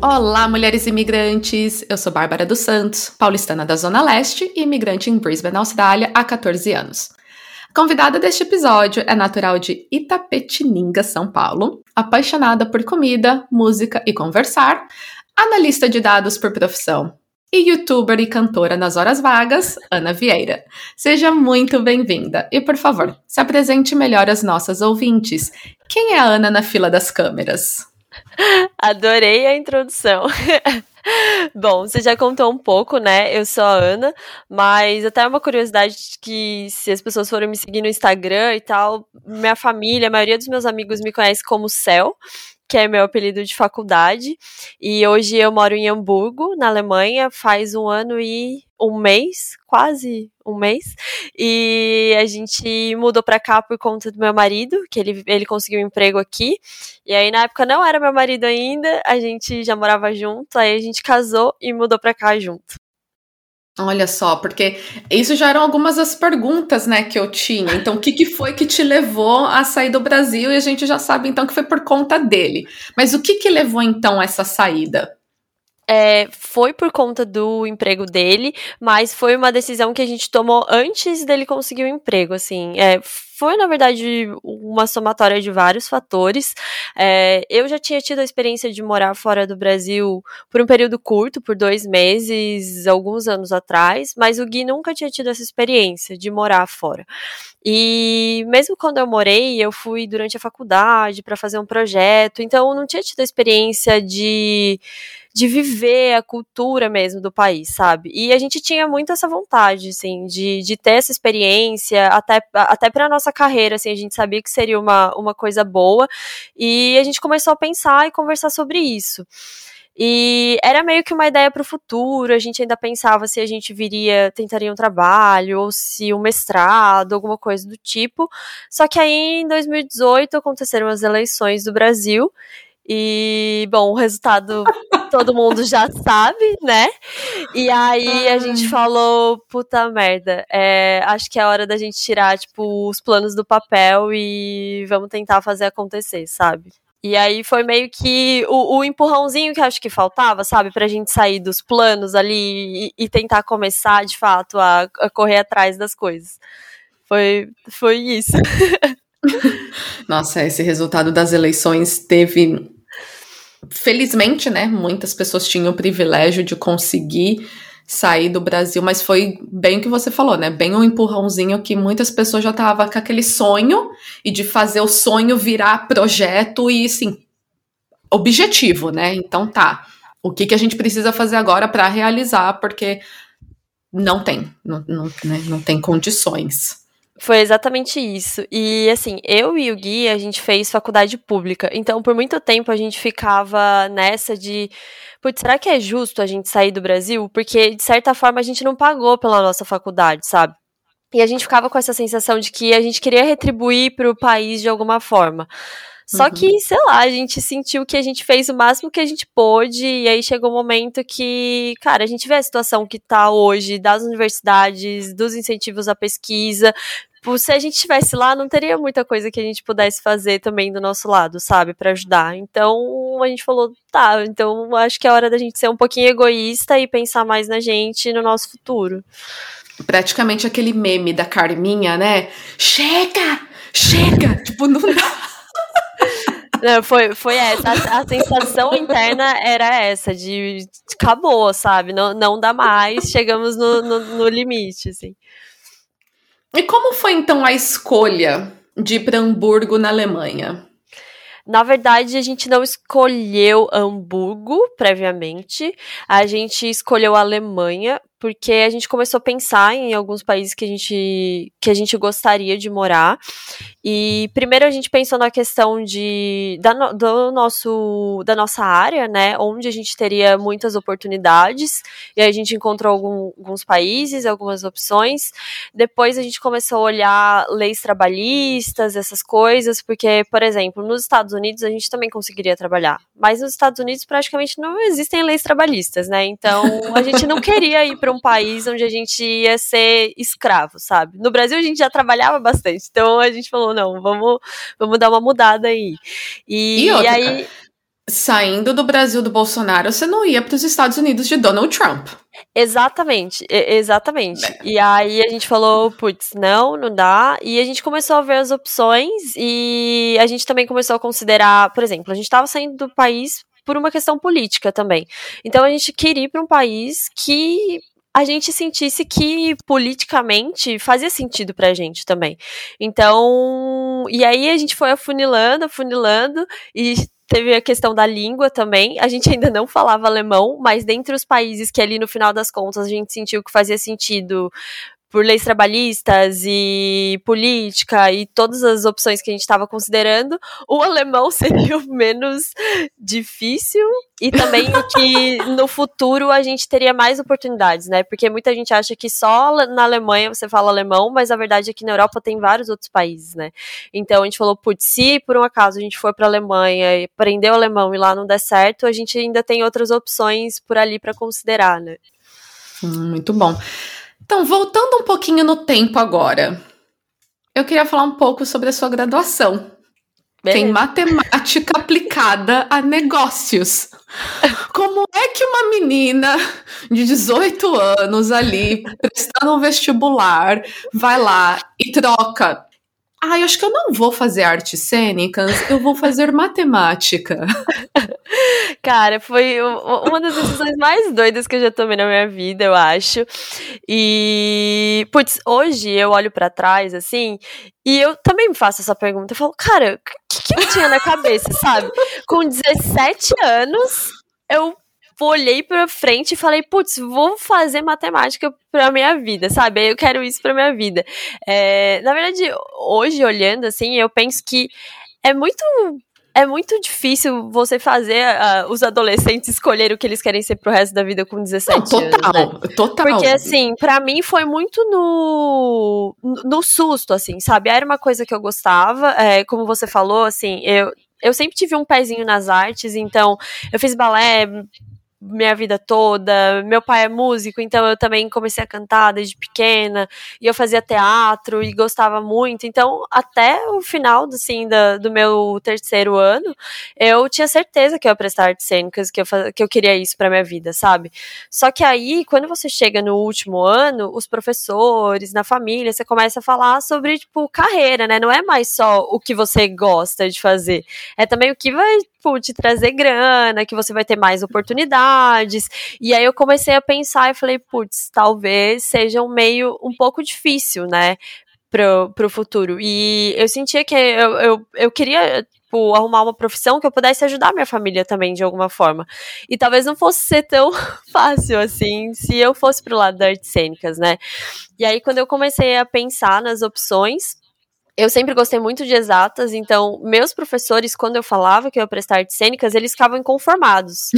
Olá, mulheres imigrantes! Eu sou Bárbara dos Santos, paulistana da Zona Leste e imigrante em Brisbane, Austrália, há 14 anos. A convidada deste episódio é natural de Itapetininga, São Paulo, apaixonada por comida, música e conversar, analista de dados por profissão e youtuber e cantora nas horas vagas, Ana Vieira. Seja muito bem-vinda e, por favor, se apresente melhor às nossas ouvintes. Quem é a Ana na fila das câmeras? Adorei a introdução. Bom, você já contou um pouco, né? Eu sou a Ana, mas até uma curiosidade que se as pessoas forem me seguir no Instagram e tal, minha família, a maioria dos meus amigos me conhece como Cel, que é meu apelido de faculdade. E hoje eu moro em Hamburgo, na Alemanha, faz um ano e um mês, quase um mês. E a gente mudou pra cá por conta do meu marido, que ele, ele conseguiu um emprego aqui. E aí, na época, não era meu marido ainda, a gente já morava junto, aí a gente casou e mudou pra cá junto. Olha só, porque isso já eram algumas das perguntas, né, que eu tinha. Então, o que, que foi que te levou a sair do Brasil? E a gente já sabe, então, que foi por conta dele. Mas o que que levou, então, essa saída? É, foi por conta do emprego dele, mas foi uma decisão que a gente tomou antes dele conseguir o emprego, assim. É, foi, na verdade, uma somatória de vários fatores. É, eu já tinha tido a experiência de morar fora do Brasil por um período curto, por dois meses, alguns anos atrás, mas o Gui nunca tinha tido essa experiência de morar fora. E mesmo quando eu morei, eu fui durante a faculdade para fazer um projeto, então eu não tinha tido a experiência de de viver a cultura mesmo do país, sabe? E a gente tinha muito essa vontade, assim, de, de ter essa experiência, até, até pra nossa carreira, assim, a gente sabia que seria uma, uma coisa boa, e a gente começou a pensar e conversar sobre isso. E era meio que uma ideia para o futuro, a gente ainda pensava se a gente viria, tentaria um trabalho, ou se um mestrado, alguma coisa do tipo. Só que aí, em 2018, aconteceram as eleições do Brasil, e, bom, o resultado todo mundo já sabe, né? E aí a gente falou, puta merda, é, acho que é hora da gente tirar, tipo, os planos do papel e vamos tentar fazer acontecer, sabe? E aí foi meio que o, o empurrãozinho que acho que faltava, sabe? Pra gente sair dos planos ali e, e tentar começar, de fato, a, a correr atrás das coisas. Foi, foi isso. Nossa, esse resultado das eleições teve felizmente, né, muitas pessoas tinham o privilégio de conseguir sair do Brasil, mas foi bem o que você falou, né? Bem um empurrãozinho que muitas pessoas já estavam com aquele sonho e de fazer o sonho virar projeto e, assim, objetivo, né? Então tá. O que, que a gente precisa fazer agora para realizar? Porque não tem, não, não, né? não tem condições. Foi exatamente isso. E assim, eu e o Gui, a gente fez faculdade pública. Então, por muito tempo a gente ficava nessa de, putz, será que é justo a gente sair do Brasil? Porque de certa forma a gente não pagou pela nossa faculdade, sabe? E a gente ficava com essa sensação de que a gente queria retribuir para o país de alguma forma. Só uhum. que, sei lá, a gente sentiu que a gente fez o máximo que a gente pôde, e aí chegou um momento que, cara, a gente vê a situação que tá hoje das universidades, dos incentivos à pesquisa, Tipo, se a gente estivesse lá, não teria muita coisa que a gente pudesse fazer também do nosso lado, sabe, para ajudar. Então a gente falou, tá, então acho que é hora da gente ser um pouquinho egoísta e pensar mais na gente e no nosso futuro. Praticamente aquele meme da Carminha, né? Chega! Chega! tipo, não dá. Não, foi, foi essa. A, a, sensação interna era essa, de acabou, sabe? Não, não dá mais, chegamos no, no, no limite, assim. E como foi então a escolha de ir para Hamburgo, na Alemanha? Na verdade, a gente não escolheu Hamburgo previamente, a gente escolheu a Alemanha porque a gente começou a pensar em alguns países que a gente, que a gente gostaria de morar. E primeiro a gente pensou na questão de, da, do nosso, da nossa área, né? Onde a gente teria muitas oportunidades. E aí a gente encontrou algum, alguns países, algumas opções. Depois a gente começou a olhar leis trabalhistas, essas coisas, porque, por exemplo, nos Estados Unidos a gente também conseguiria trabalhar. Mas nos Estados Unidos praticamente não existem leis trabalhistas, né? Então a gente não queria ir para um país onde a gente ia ser escravo, sabe? No Brasil a gente já trabalhava bastante, então a gente falou, não, vamos, vamos dar uma mudada aí. E, e, outra, e aí. Saindo do Brasil do Bolsonaro, você não ia para os Estados Unidos de Donald Trump. Exatamente, exatamente. E aí a gente falou, putz, não, não dá. E a gente começou a ver as opções e a gente também começou a considerar, por exemplo, a gente estava saindo do país por uma questão política também. Então a gente queria ir para um país que a gente sentisse que politicamente fazia sentido pra gente também. Então, e aí a gente foi afunilando, afunilando e teve a questão da língua também. A gente ainda não falava alemão, mas dentre os países que ali no final das contas a gente sentiu que fazia sentido por leis trabalhistas e política e todas as opções que a gente estava considerando, o alemão seria o menos difícil e também que no futuro a gente teria mais oportunidades, né? Porque muita gente acha que só na Alemanha você fala alemão, mas a verdade é que na Europa tem vários outros países, né? Então a gente falou, putz, se por um acaso a gente for para a Alemanha e aprender o alemão e lá não der certo, a gente ainda tem outras opções por ali para considerar, né? Hum, muito bom. Então, voltando um pouquinho no tempo agora, eu queria falar um pouco sobre a sua graduação. Beleza. Tem matemática aplicada a negócios. Como é que uma menina de 18 anos ali, prestando um vestibular, vai lá e troca ah, eu acho que eu não vou fazer artes cênicas, eu vou fazer matemática. Cara, foi uma das decisões mais doidas que eu já tomei na minha vida, eu acho. E, putz, hoje eu olho para trás, assim, e eu também me faço essa pergunta. Eu falo, cara, o que, que eu tinha na cabeça, sabe? Com 17 anos, eu olhei pra frente e falei, putz, vou fazer matemática pra minha vida, sabe? Eu quero isso pra minha vida. É, na verdade, hoje, olhando assim, eu penso que é muito é muito difícil você fazer uh, os adolescentes escolher o que eles querem ser pro resto da vida com 17 Não, total, anos. Né? Total. Porque, assim, para mim foi muito no, no susto, assim, sabe? Era uma coisa que eu gostava. É, como você falou, assim, eu, eu sempre tive um pezinho nas artes, então eu fiz balé, minha vida toda. Meu pai é músico, então eu também comecei a cantar desde pequena. E eu fazia teatro e gostava muito. Então, até o final assim, da, do meu terceiro ano, eu tinha certeza que eu ia prestar artes cênicas, que eu, que eu queria isso pra minha vida, sabe? Só que aí, quando você chega no último ano, os professores, na família, você começa a falar sobre, tipo, carreira, né? Não é mais só o que você gosta de fazer. É também o que vai tipo, te trazer grana, que você vai ter mais oportunidades. E aí eu comecei a pensar e falei, putz, talvez seja um meio um pouco difícil, né? Pro, pro futuro. E eu sentia que eu, eu, eu queria tipo, arrumar uma profissão que eu pudesse ajudar minha família também de alguma forma. E talvez não fosse ser tão fácil assim se eu fosse pro lado das artes cênicas, né? E aí, quando eu comecei a pensar nas opções, eu sempre gostei muito de exatas, então meus professores, quando eu falava que eu ia prestar artes cênicas, eles ficavam inconformados.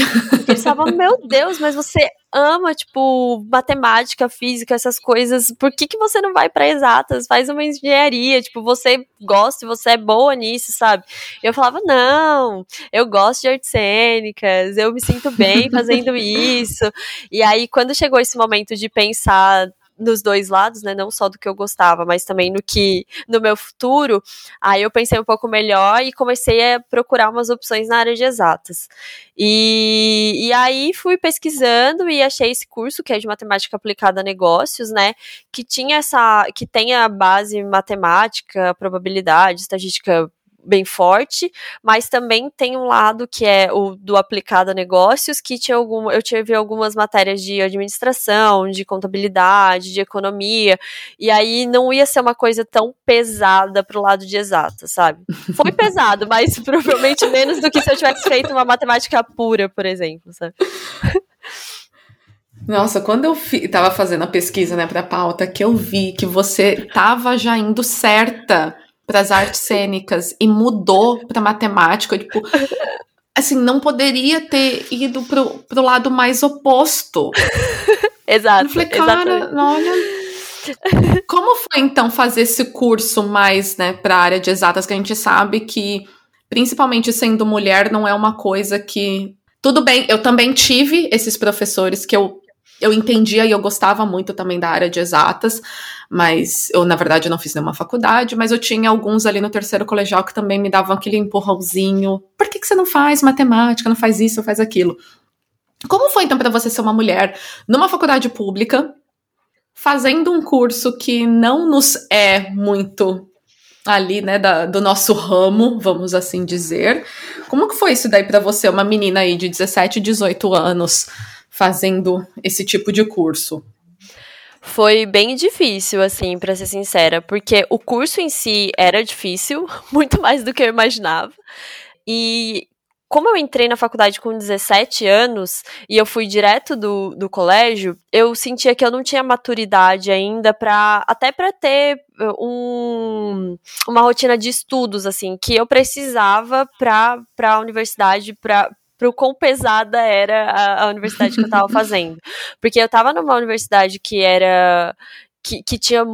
eles falavam, meu Deus, mas você ama, tipo, matemática, física, essas coisas, por que, que você não vai para exatas? Faz uma engenharia, tipo, você gosta, você é boa nisso, sabe? Eu falava, não, eu gosto de artes cênicas, eu me sinto bem fazendo isso. E aí, quando chegou esse momento de pensar nos dois lados, né? Não só do que eu gostava, mas também no que no meu futuro. Aí eu pensei um pouco melhor e comecei a procurar umas opções na área de exatas. E, e aí fui pesquisando e achei esse curso que é de matemática aplicada a negócios, né? Que tinha essa, que tem a base matemática, probabilidade, estatística bem forte, mas também tem um lado que é o do aplicado a negócios, que tinha algum, eu tive algumas matérias de administração, de contabilidade, de economia, e aí não ia ser uma coisa tão pesada pro lado de exata, sabe? Foi pesado, mas provavelmente menos do que se eu tivesse feito uma matemática pura, por exemplo, sabe? Nossa, quando eu estava fazendo a pesquisa, né, para pauta, que eu vi que você tava já indo certa para as artes cênicas e mudou para matemática, tipo, assim, não poderia ter ido pro, pro lado mais oposto. Exato. Eu falei, cara, olha. Como foi então fazer esse curso mais, né, para a área de exatas que a gente sabe que principalmente sendo mulher não é uma coisa que tudo bem, eu também tive esses professores que eu eu entendia e eu gostava muito também da área de exatas, mas eu, na verdade, não fiz nenhuma faculdade, mas eu tinha alguns ali no terceiro colegial que também me davam aquele empurrãozinho. Por que, que você não faz matemática, não faz isso, faz aquilo? Como foi então para você ser uma mulher numa faculdade pública, fazendo um curso que não nos é muito ali, né, da, do nosso ramo, vamos assim dizer. Como que foi isso daí para você, uma menina aí de 17, 18 anos, fazendo esse tipo de curso? Foi bem difícil, assim, para ser sincera, porque o curso em si era difícil, muito mais do que eu imaginava. E como eu entrei na faculdade com 17 anos e eu fui direto do, do colégio, eu sentia que eu não tinha maturidade ainda para até para ter uh, um, uma rotina de estudos assim que eu precisava para para a universidade para pro quão pesada era a, a universidade que eu estava fazendo. Porque eu estava numa universidade que era que, que, tinha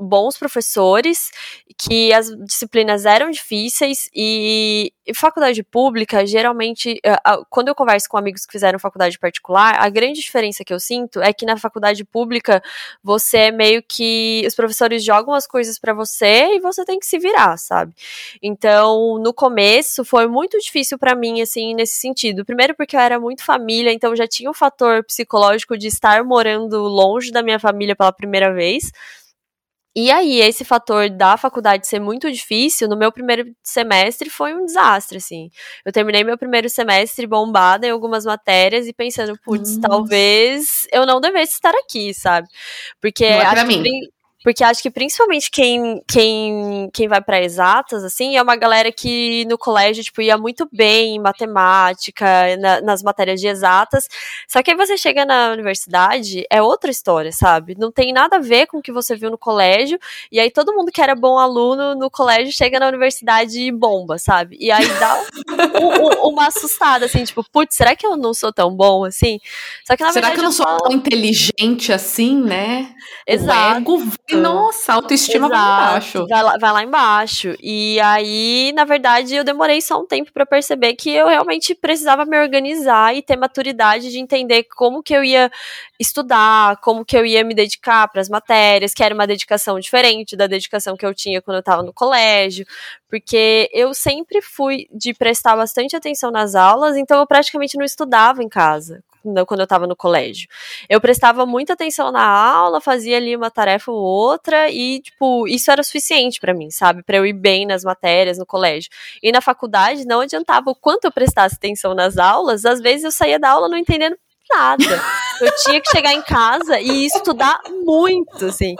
bons professores, que as disciplinas eram difíceis e, faculdade pública, geralmente, quando eu converso com amigos que fizeram faculdade particular, a grande diferença que eu sinto é que na faculdade pública você é meio que os professores jogam as coisas para você e você tem que se virar, sabe? Então, no começo foi muito difícil para mim assim nesse sentido. Primeiro porque eu era muito família, então já tinha o um fator psicológico de estar morando longe da minha família pela primeira vez. E aí, esse fator da faculdade ser muito difícil, no meu primeiro semestre foi um desastre, assim. Eu terminei meu primeiro semestre bombada em algumas matérias e pensando, putz, talvez eu não devesse estar aqui, sabe? Porque não é acho mim. que porque acho que principalmente quem, quem, quem vai para exatas, assim, é uma galera que no colégio, tipo, ia muito bem em matemática, na, nas matérias de exatas. Só que aí você chega na universidade, é outra história, sabe? Não tem nada a ver com o que você viu no colégio. E aí todo mundo que era bom aluno no colégio chega na universidade e bomba, sabe? E aí dá um, um, uma assustada, assim, tipo, putz, será que eu não sou tão bom assim? Só que na será verdade. Será que eu não sou tão inteligente assim, né? Exato. O ego nossa, a autoestima Exato. vai lá embaixo. Vai lá, vai lá embaixo. E aí, na verdade, eu demorei só um tempo para perceber que eu realmente precisava me organizar e ter maturidade de entender como que eu ia estudar, como que eu ia me dedicar para as matérias, que era uma dedicação diferente da dedicação que eu tinha quando eu estava no colégio, porque eu sempre fui de prestar bastante atenção nas aulas, então eu praticamente não estudava em casa quando eu estava no colégio. Eu prestava muita atenção na aula, fazia ali uma tarefa ou outra e, tipo, isso era suficiente para mim, sabe? Para eu ir bem nas matérias no colégio. E na faculdade não adiantava o quanto eu prestasse atenção nas aulas, às vezes eu saía da aula não entendendo nada. Eu tinha que chegar em casa e estudar muito, assim.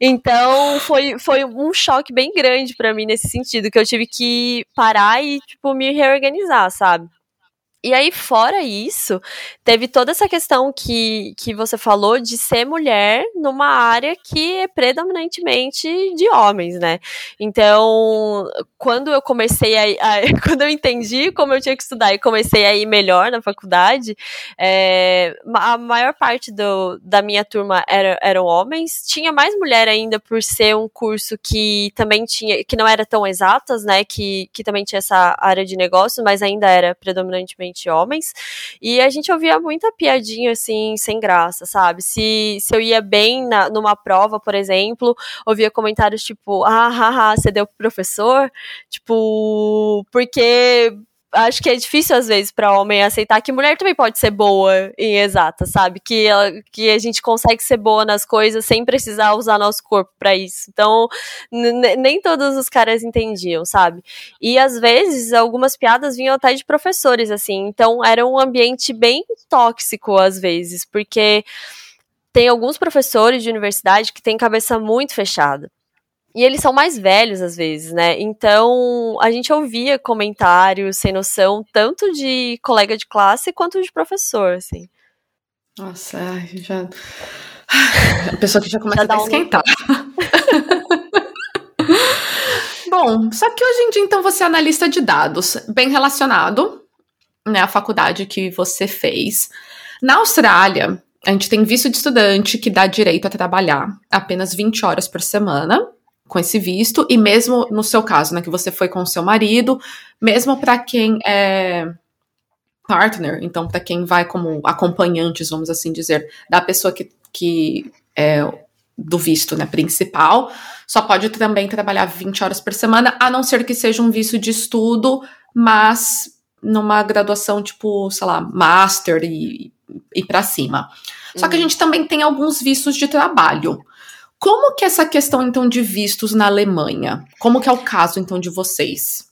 Então, foi, foi um choque bem grande para mim nesse sentido, que eu tive que parar e, tipo, me reorganizar, sabe? E aí, fora isso, teve toda essa questão que, que você falou de ser mulher numa área que é predominantemente de homens, né? Então, quando eu comecei a, a quando eu entendi como eu tinha que estudar e comecei a ir melhor na faculdade, é, a maior parte do, da minha turma era, eram homens. Tinha mais mulher ainda por ser um curso que também tinha, que não era tão exatas, né? Que, que também tinha essa área de negócio, mas ainda era predominantemente homens. E a gente ouvia muita piadinha assim, sem graça, sabe? Se, se eu ia bem na, numa prova, por exemplo, ouvia comentários tipo, ah, haha, você deu pro professor? Tipo, porque acho que é difícil às vezes para homem aceitar que mulher também pode ser boa em exata, sabe? Que, que a gente consegue ser boa nas coisas sem precisar usar nosso corpo para isso. Então, nem todos os caras entendiam, sabe? E às vezes algumas piadas vinham até de professores, assim. Então, era um ambiente bem tóxico às vezes, porque tem alguns professores de universidade que têm cabeça muito fechada. E eles são mais velhos às vezes, né? Então a gente ouvia comentários sem noção, tanto de colega de classe quanto de professor, assim. Nossa, já. A pessoa que já começa já a esquentar. Um... Bom, só que hoje em dia, então, você é analista de dados, bem relacionado, né, à faculdade que você fez. Na Austrália, a gente tem visto de estudante que dá direito a trabalhar apenas 20 horas por semana com esse visto, e mesmo no seu caso, né, que você foi com o seu marido, mesmo para quem é partner, então para quem vai como acompanhantes, vamos assim dizer, da pessoa que, que é do visto né, principal, só pode também trabalhar 20 horas por semana, a não ser que seja um visto de estudo, mas numa graduação tipo, sei lá, master e, e para cima. Só que a uhum. gente também tem alguns vistos de trabalho. Como que essa questão então de vistos na Alemanha? Como que é o caso então de vocês?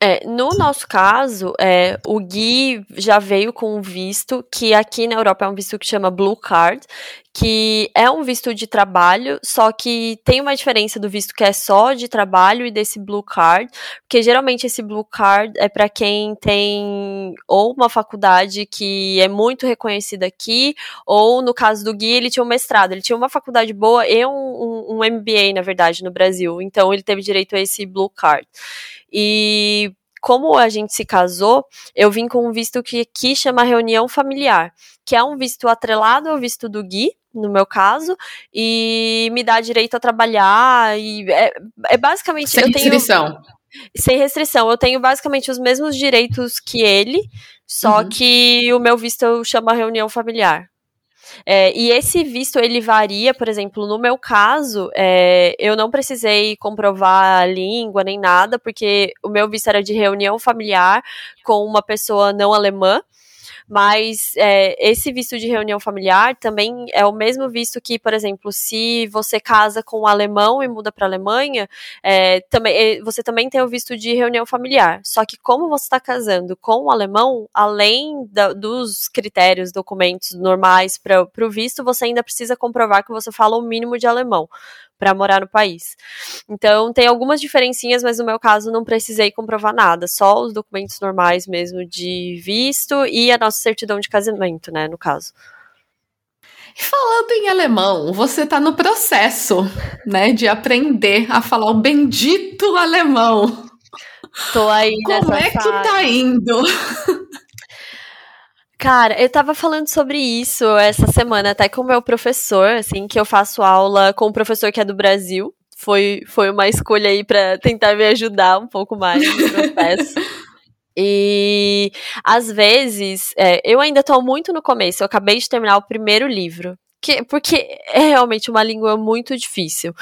É, no nosso caso, é, o Gui já veio com um visto que aqui na Europa é um visto que chama Blue Card, que é um visto de trabalho, só que tem uma diferença do visto que é só de trabalho e desse Blue Card, porque geralmente esse Blue Card é para quem tem ou uma faculdade que é muito reconhecida aqui, ou no caso do Gui, ele tinha um mestrado, ele tinha uma faculdade boa e um, um, um MBA, na verdade, no Brasil, então ele teve direito a esse Blue Card. E como a gente se casou, eu vim com um visto que aqui chama reunião familiar, que é um visto atrelado ao visto do Gui, no meu caso, e me dá direito a trabalhar, e é, é basicamente... Sem restrição. Tenho, sem restrição, eu tenho basicamente os mesmos direitos que ele, só uhum. que o meu visto eu chamo reunião familiar. É, e esse visto ele varia, por exemplo, no meu caso, é, eu não precisei comprovar a língua nem nada, porque o meu visto era de reunião familiar com uma pessoa não alemã. Mas é, esse visto de reunião familiar também é o mesmo visto que, por exemplo, se você casa com um alemão e muda para a Alemanha, é, também, é, você também tem o visto de reunião familiar. Só que como você está casando com um alemão, além da, dos critérios, documentos normais para o visto, você ainda precisa comprovar que você fala o mínimo de alemão para morar no país. Então, tem algumas diferencinhas, mas no meu caso não precisei comprovar nada, só os documentos normais mesmo de visto e a nossa certidão de casamento, né, no caso. Falando em alemão, você está no processo, né, de aprender a falar o bendito alemão. Tô aí Como é que tá indo? Cara, eu tava falando sobre isso essa semana até com o meu professor, assim, que eu faço aula com um professor que é do Brasil. Foi, foi uma escolha aí para tentar me ajudar um pouco mais no processo. E às vezes, é, eu ainda tô muito no começo, eu acabei de terminar o primeiro livro. Que, porque é realmente uma língua muito difícil.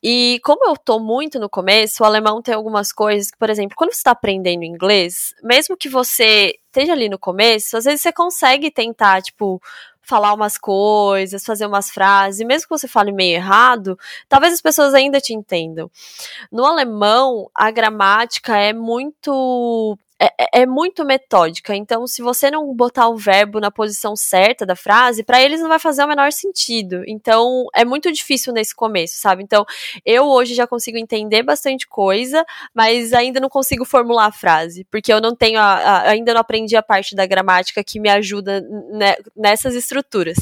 E como eu tô muito no começo, o alemão tem algumas coisas que, por exemplo, quando você está aprendendo inglês, mesmo que você esteja ali no começo, às vezes você consegue tentar, tipo, falar umas coisas, fazer umas frases, e mesmo que você fale meio errado, talvez as pessoas ainda te entendam. No alemão, a gramática é muito é, é, é, muito metódica. Então, se você não botar o verbo na posição certa da frase, para eles não vai fazer o menor sentido. Então, é muito difícil nesse começo, sabe? Então, eu hoje já consigo entender bastante coisa, mas ainda não consigo formular a frase, porque eu não tenho, a, a, ainda não aprendi a parte da gramática que me ajuda ne, nessas estruturas.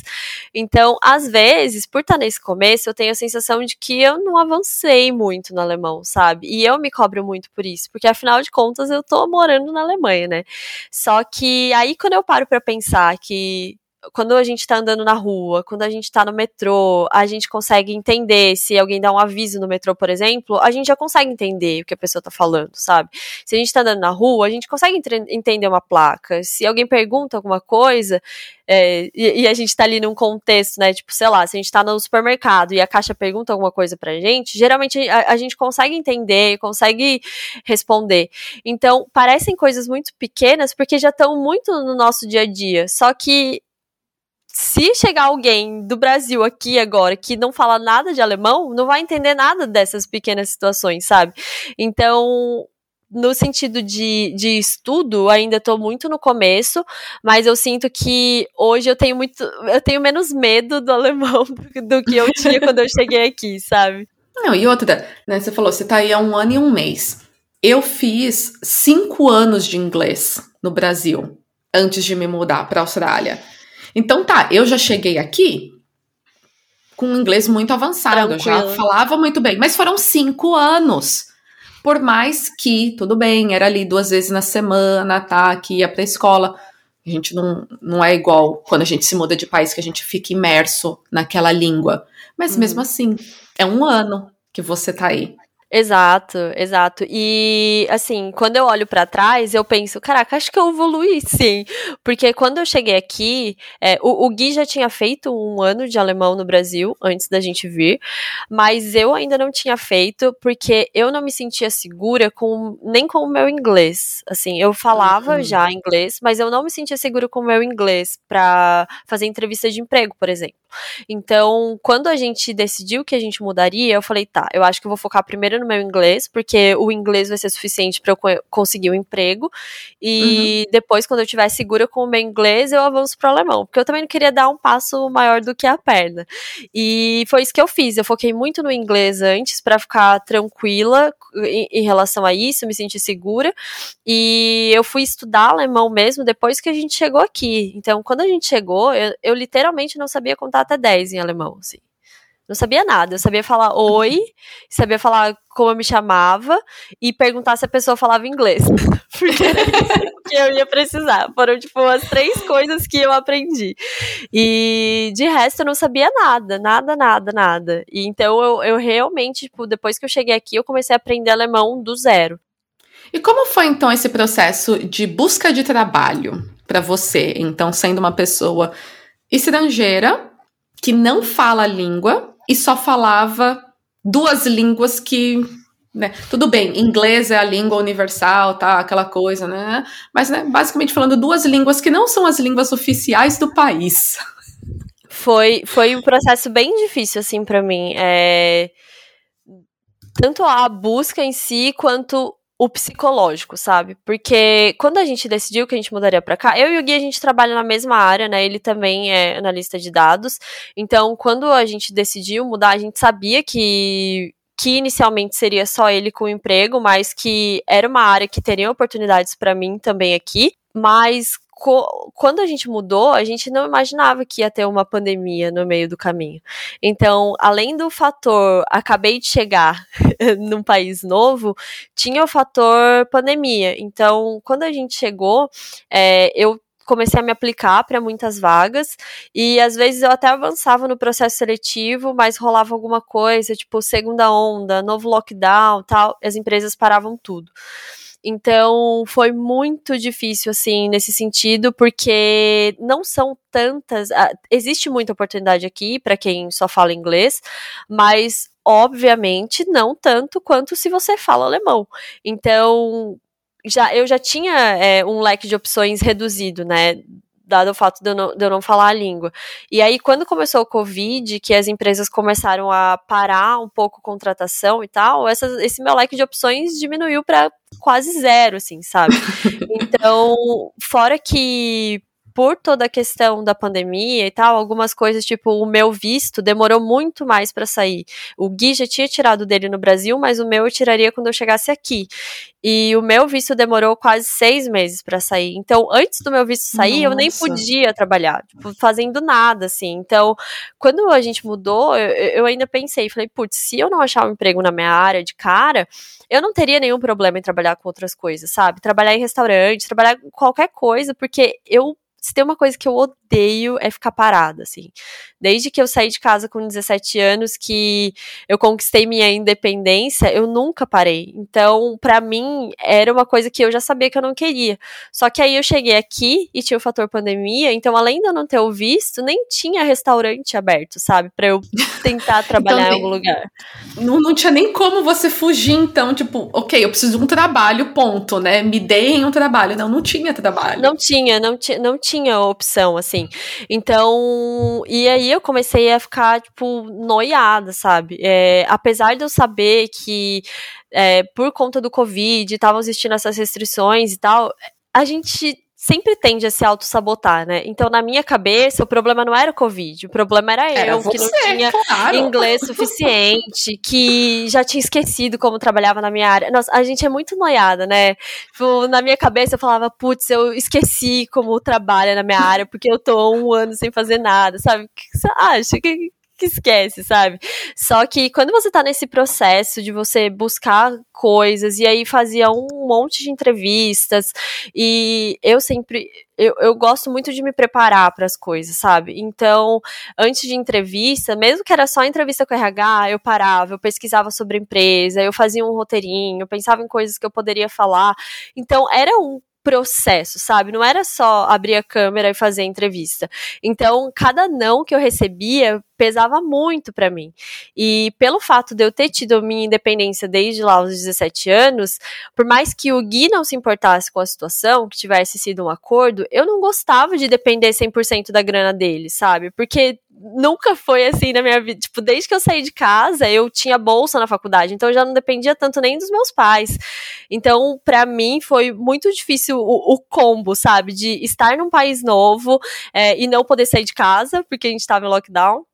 Então, às vezes, por estar nesse começo, eu tenho a sensação de que eu não avancei muito no alemão, sabe? E eu me cobro muito por isso, porque afinal de contas eu tô morando morando na Alemanha, né? Só que aí quando eu paro para pensar que quando a gente tá andando na rua, quando a gente tá no metrô, a gente consegue entender se alguém dá um aviso no metrô, por exemplo, a gente já consegue entender o que a pessoa tá falando, sabe? Se a gente tá andando na rua, a gente consegue entender uma placa. Se alguém pergunta alguma coisa, é, e, e, a gente tá ali num contexto, né? Tipo, sei lá, se a gente tá no supermercado e a caixa pergunta alguma coisa pra gente, geralmente a, a gente consegue entender, consegue responder. Então, parecem coisas muito pequenas porque já estão muito no nosso dia a dia. Só que se chegar alguém do Brasil aqui agora que não fala nada de alemão, não vai entender nada dessas pequenas situações, sabe? Então, no sentido de, de estudo, ainda estou muito no começo, mas eu sinto que hoje eu tenho muito. Eu tenho menos medo do alemão do que eu tinha quando eu cheguei aqui, sabe? Não, e outra, né? Você falou, você tá aí há um ano e um mês. Eu fiz cinco anos de inglês no Brasil antes de me mudar para a Austrália. Então tá, eu já cheguei aqui com um inglês muito avançado, eu já falava muito bem, mas foram cinco anos. Por mais que, tudo bem, era ali duas vezes na semana, tá? Que ia pra escola. A gente não, não é igual quando a gente se muda de país, que a gente fica imerso naquela língua. Mas uhum. mesmo assim, é um ano que você tá aí. Exato, exato. E assim, quando eu olho para trás, eu penso, caraca, acho que eu evoluí sim. Porque quando eu cheguei aqui, é, o, o, Gui já tinha feito um ano de alemão no Brasil antes da gente vir, mas eu ainda não tinha feito porque eu não me sentia segura com nem com o meu inglês. Assim, eu falava uhum. já inglês, mas eu não me sentia segura com o meu inglês para fazer entrevista de emprego, por exemplo. Então, quando a gente decidiu que a gente mudaria, eu falei, tá, eu acho que eu vou focar primeiro no meu inglês, porque o inglês vai ser suficiente para eu conseguir um emprego. E uhum. depois, quando eu estiver segura com o meu inglês, eu avanço pro alemão. Porque eu também não queria dar um passo maior do que a perna. E foi isso que eu fiz. Eu foquei muito no inglês antes para ficar tranquila em, em relação a isso, me sentir segura. E eu fui estudar alemão mesmo depois que a gente chegou aqui. Então, quando a gente chegou, eu, eu literalmente não sabia contar até 10 em alemão, assim. Não sabia nada. Eu sabia falar oi, sabia falar como eu me chamava e perguntar se a pessoa falava inglês. Porque era isso que eu ia precisar. Foram, tipo, as três coisas que eu aprendi. E de resto eu não sabia nada, nada, nada, nada. E então eu, eu realmente, tipo, depois que eu cheguei aqui, eu comecei a aprender alemão do zero. E como foi então esse processo de busca de trabalho para você? Então, sendo uma pessoa estrangeira que não fala a língua e só falava duas línguas que né, tudo bem, inglês é a língua universal, tá? Aquela coisa, né? Mas, né, basicamente falando duas línguas que não são as línguas oficiais do país. Foi, foi um processo bem difícil, assim, para mim. É... Tanto a busca em si, quanto o psicológico, sabe? Porque quando a gente decidiu que a gente mudaria para cá, eu e o Gui a gente trabalha na mesma área, né? Ele também é analista de dados. Então, quando a gente decidiu mudar, a gente sabia que que inicialmente seria só ele com o emprego, mas que era uma área que teria oportunidades para mim também aqui. Mas quando a gente mudou, a gente não imaginava que ia ter uma pandemia no meio do caminho. Então, além do fator acabei de chegar num país novo, tinha o fator pandemia. Então, quando a gente chegou, é, eu comecei a me aplicar para muitas vagas e às vezes eu até avançava no processo seletivo, mas rolava alguma coisa, tipo segunda onda, novo lockdown, tal, as empresas paravam tudo. Então, foi muito difícil, assim, nesse sentido, porque não são tantas. Ah, existe muita oportunidade aqui para quem só fala inglês, mas, obviamente, não tanto quanto se você fala alemão. Então, já, eu já tinha é, um leque de opções reduzido, né? Dado o fato de eu, não, de eu não falar a língua. E aí, quando começou o Covid, que as empresas começaram a parar um pouco a contratação e tal, essa, esse meu leque de opções diminuiu para quase zero, assim, sabe? Então, fora que por toda a questão da pandemia e tal, algumas coisas, tipo, o meu visto demorou muito mais para sair. O Gui já tinha tirado dele no Brasil, mas o meu eu tiraria quando eu chegasse aqui. E o meu visto demorou quase seis meses para sair. Então, antes do meu visto sair, Nossa. eu nem podia trabalhar, tipo, fazendo nada, assim. Então, quando a gente mudou, eu, eu ainda pensei, falei, putz, se eu não achar um emprego na minha área de cara, eu não teria nenhum problema em trabalhar com outras coisas, sabe? Trabalhar em restaurante, trabalhar qualquer coisa, porque eu se tem uma coisa que eu odeio é ficar parada, assim. Desde que eu saí de casa com 17 anos, que eu conquistei minha independência, eu nunca parei. Então, para mim, era uma coisa que eu já sabia que eu não queria. Só que aí eu cheguei aqui e tinha o fator pandemia, então além de eu não ter o visto, nem tinha restaurante aberto, sabe? Pra eu tentar trabalhar então, em algum lugar. Não, não tinha nem como você fugir, então, tipo, ok, eu preciso de um trabalho, ponto, né? Me deem um trabalho. Não, não tinha trabalho. Não tinha, não, tinha, não tinha opção, assim. Então, e aí eu comecei a ficar, tipo, noiada, sabe? É, apesar de eu saber que é, por conta do Covid estavam existindo essas restrições e tal, a gente sempre tende a se auto-sabotar, né? Então, na minha cabeça, o problema não era o Covid, o problema era, era eu, você, que não tinha claro. inglês suficiente, que já tinha esquecido como trabalhava na minha área. Nossa, a gente é muito noiada, né? Tipo, na minha cabeça, eu falava, putz, eu esqueci como trabalha na minha área, porque eu tô um ano sem fazer nada, sabe? O que você acha? Que, que esquece, sabe? Só que quando você tá nesse processo de você buscar coisas, e aí fazia um monte de entrevistas, e eu sempre. Eu, eu gosto muito de me preparar para as coisas, sabe? Então, antes de entrevista, mesmo que era só entrevista com RH, eu parava, eu pesquisava sobre a empresa, eu fazia um roteirinho, pensava em coisas que eu poderia falar. Então, era um processo, sabe? Não era só abrir a câmera e fazer a entrevista. Então, cada não que eu recebia pesava muito para mim. E pelo fato de eu ter tido minha independência desde lá aos 17 anos, por mais que o Gui não se importasse com a situação, que tivesse sido um acordo, eu não gostava de depender 100% da grana dele, sabe? Porque nunca foi assim na minha vida. Tipo, desde que eu saí de casa, eu tinha bolsa na faculdade, então eu já não dependia tanto nem dos meus pais. Então, para mim, foi muito difícil o, o, combo, sabe? De estar num país novo é, e não poder sair de casa, porque a gente tava em lockdown.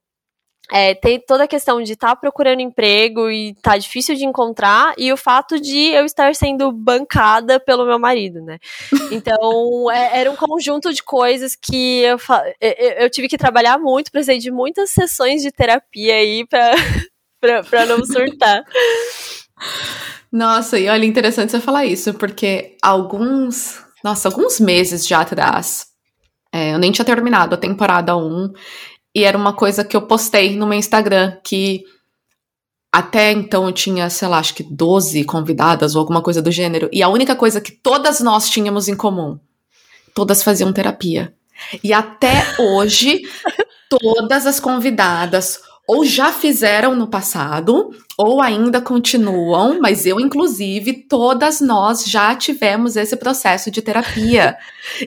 É, tem toda a questão de estar tá procurando emprego e tá difícil de encontrar, e o fato de eu estar sendo bancada pelo meu marido, né? Então, é, era um conjunto de coisas que eu, eu, eu tive que trabalhar muito, precisei de muitas sessões de terapia aí pra, pra, pra não surtar. Nossa, e olha, interessante você falar isso, porque alguns, nossa, alguns meses já atrás, é, eu nem tinha terminado a temporada 1, e era uma coisa que eu postei no meu Instagram, que até então eu tinha, sei lá, acho que 12 convidadas ou alguma coisa do gênero. E a única coisa que todas nós tínhamos em comum, todas faziam terapia. E até hoje, todas as convidadas ou já fizeram no passado, ou ainda continuam, mas eu, inclusive, todas nós já tivemos esse processo de terapia.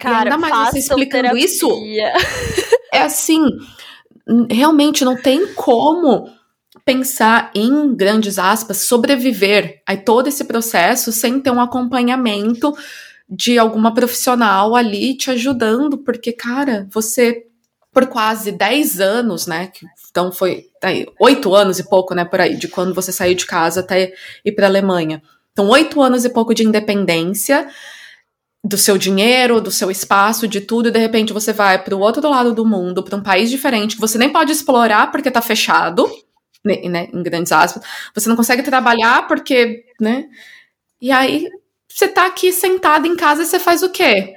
Cara, e ainda mais você explicando terapia. isso. É assim, realmente não tem como pensar em grandes aspas sobreviver a todo esse processo sem ter um acompanhamento de alguma profissional ali te ajudando, porque cara, você por quase 10 anos, né, então foi aí, 8 anos e pouco, né, por aí, de quando você saiu de casa até ir para Alemanha. Então, oito anos e pouco de independência, do seu dinheiro, do seu espaço, de tudo, e de repente você vai para o outro lado do mundo, para um país diferente que você nem pode explorar porque tá fechado, né, né, em grandes aspas. Você não consegue trabalhar porque, né? E aí você tá aqui sentado em casa e você faz o quê?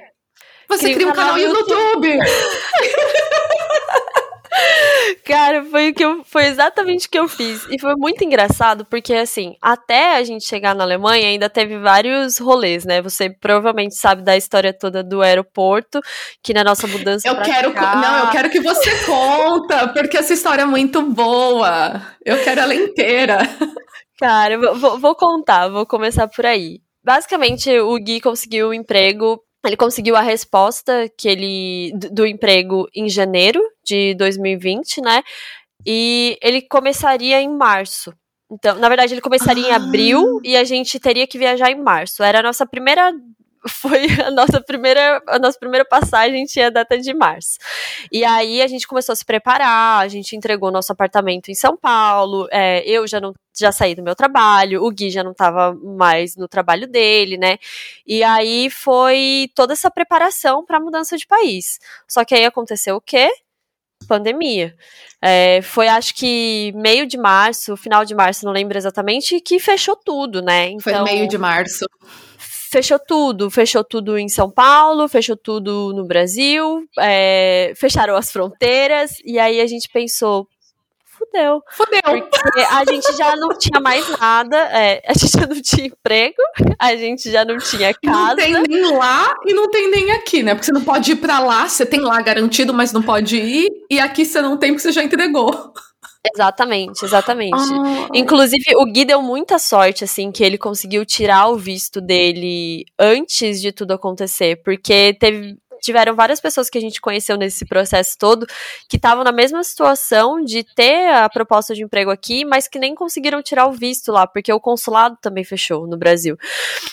Você cria, cria um canal, canal no YouTube. YouTube. Cara, foi, o que eu, foi exatamente o que eu fiz. E foi muito engraçado, porque assim, até a gente chegar na Alemanha, ainda teve vários rolês, né? Você provavelmente sabe da história toda do aeroporto, que na nossa mudança. Eu quero. Cá... Não, eu quero que você conta, porque essa história é muito boa. Eu quero ela inteira. Cara, vou, vou contar, vou começar por aí. Basicamente, o Gui conseguiu um emprego ele conseguiu a resposta que ele do emprego em janeiro de 2020, né? E ele começaria em março. Então, na verdade, ele começaria ah. em abril e a gente teria que viajar em março. Era a nossa primeira foi a nossa primeira a nossa primeira passagem tinha data de março. E aí a gente começou a se preparar, a gente entregou nosso apartamento em São Paulo. É, eu já não já saí do meu trabalho, o Gui já não estava mais no trabalho dele, né? E aí foi toda essa preparação para a mudança de país. Só que aí aconteceu o quê? Pandemia. É, foi acho que meio de março, final de março, não lembro exatamente, que fechou tudo, né? Então, foi meio de março fechou tudo. Fechou tudo em São Paulo, fechou tudo no Brasil, é, fecharam as fronteiras, e aí a gente pensou. Fudeu. Fudeu. Porque a gente já não tinha mais nada, é, a gente já não tinha emprego, a gente já não tinha casa. Não tem nem lá e não tem nem aqui, né? Porque você não pode ir pra lá, você tem lá garantido, mas não pode ir, e aqui você não tem porque você já entregou. Exatamente, exatamente. Ah. Inclusive, o Gui deu muita sorte, assim, que ele conseguiu tirar o visto dele antes de tudo acontecer, porque teve, tiveram várias pessoas que a gente conheceu nesse processo todo que estavam na mesma situação de ter a proposta de emprego aqui, mas que nem conseguiram tirar o visto lá, porque o consulado também fechou no Brasil.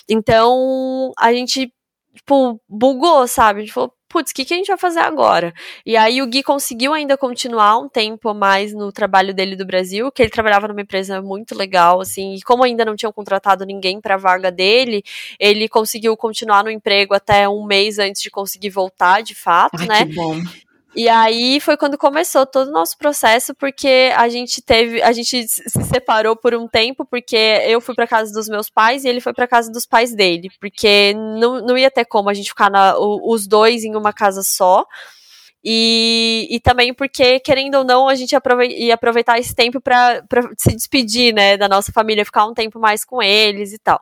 Então, a gente tipo, bugou, sabe? A gente falou, putz, o que, que a gente vai fazer agora? E aí o Gui conseguiu ainda continuar um tempo mais no trabalho dele do Brasil, que ele trabalhava numa empresa muito legal, assim, e como ainda não tinham contratado ninguém para a vaga dele, ele conseguiu continuar no emprego até um mês antes de conseguir voltar, de fato, Ai, né? Que bom. E aí foi quando começou todo o nosso processo, porque a gente teve, a gente se separou por um tempo, porque eu fui para casa dos meus pais e ele foi para casa dos pais dele, porque não, não ia ter como a gente ficar na, os dois em uma casa só. E, e também porque, querendo ou não, a gente ia aproveitar esse tempo para se despedir, né, da nossa família, ficar um tempo mais com eles e tal.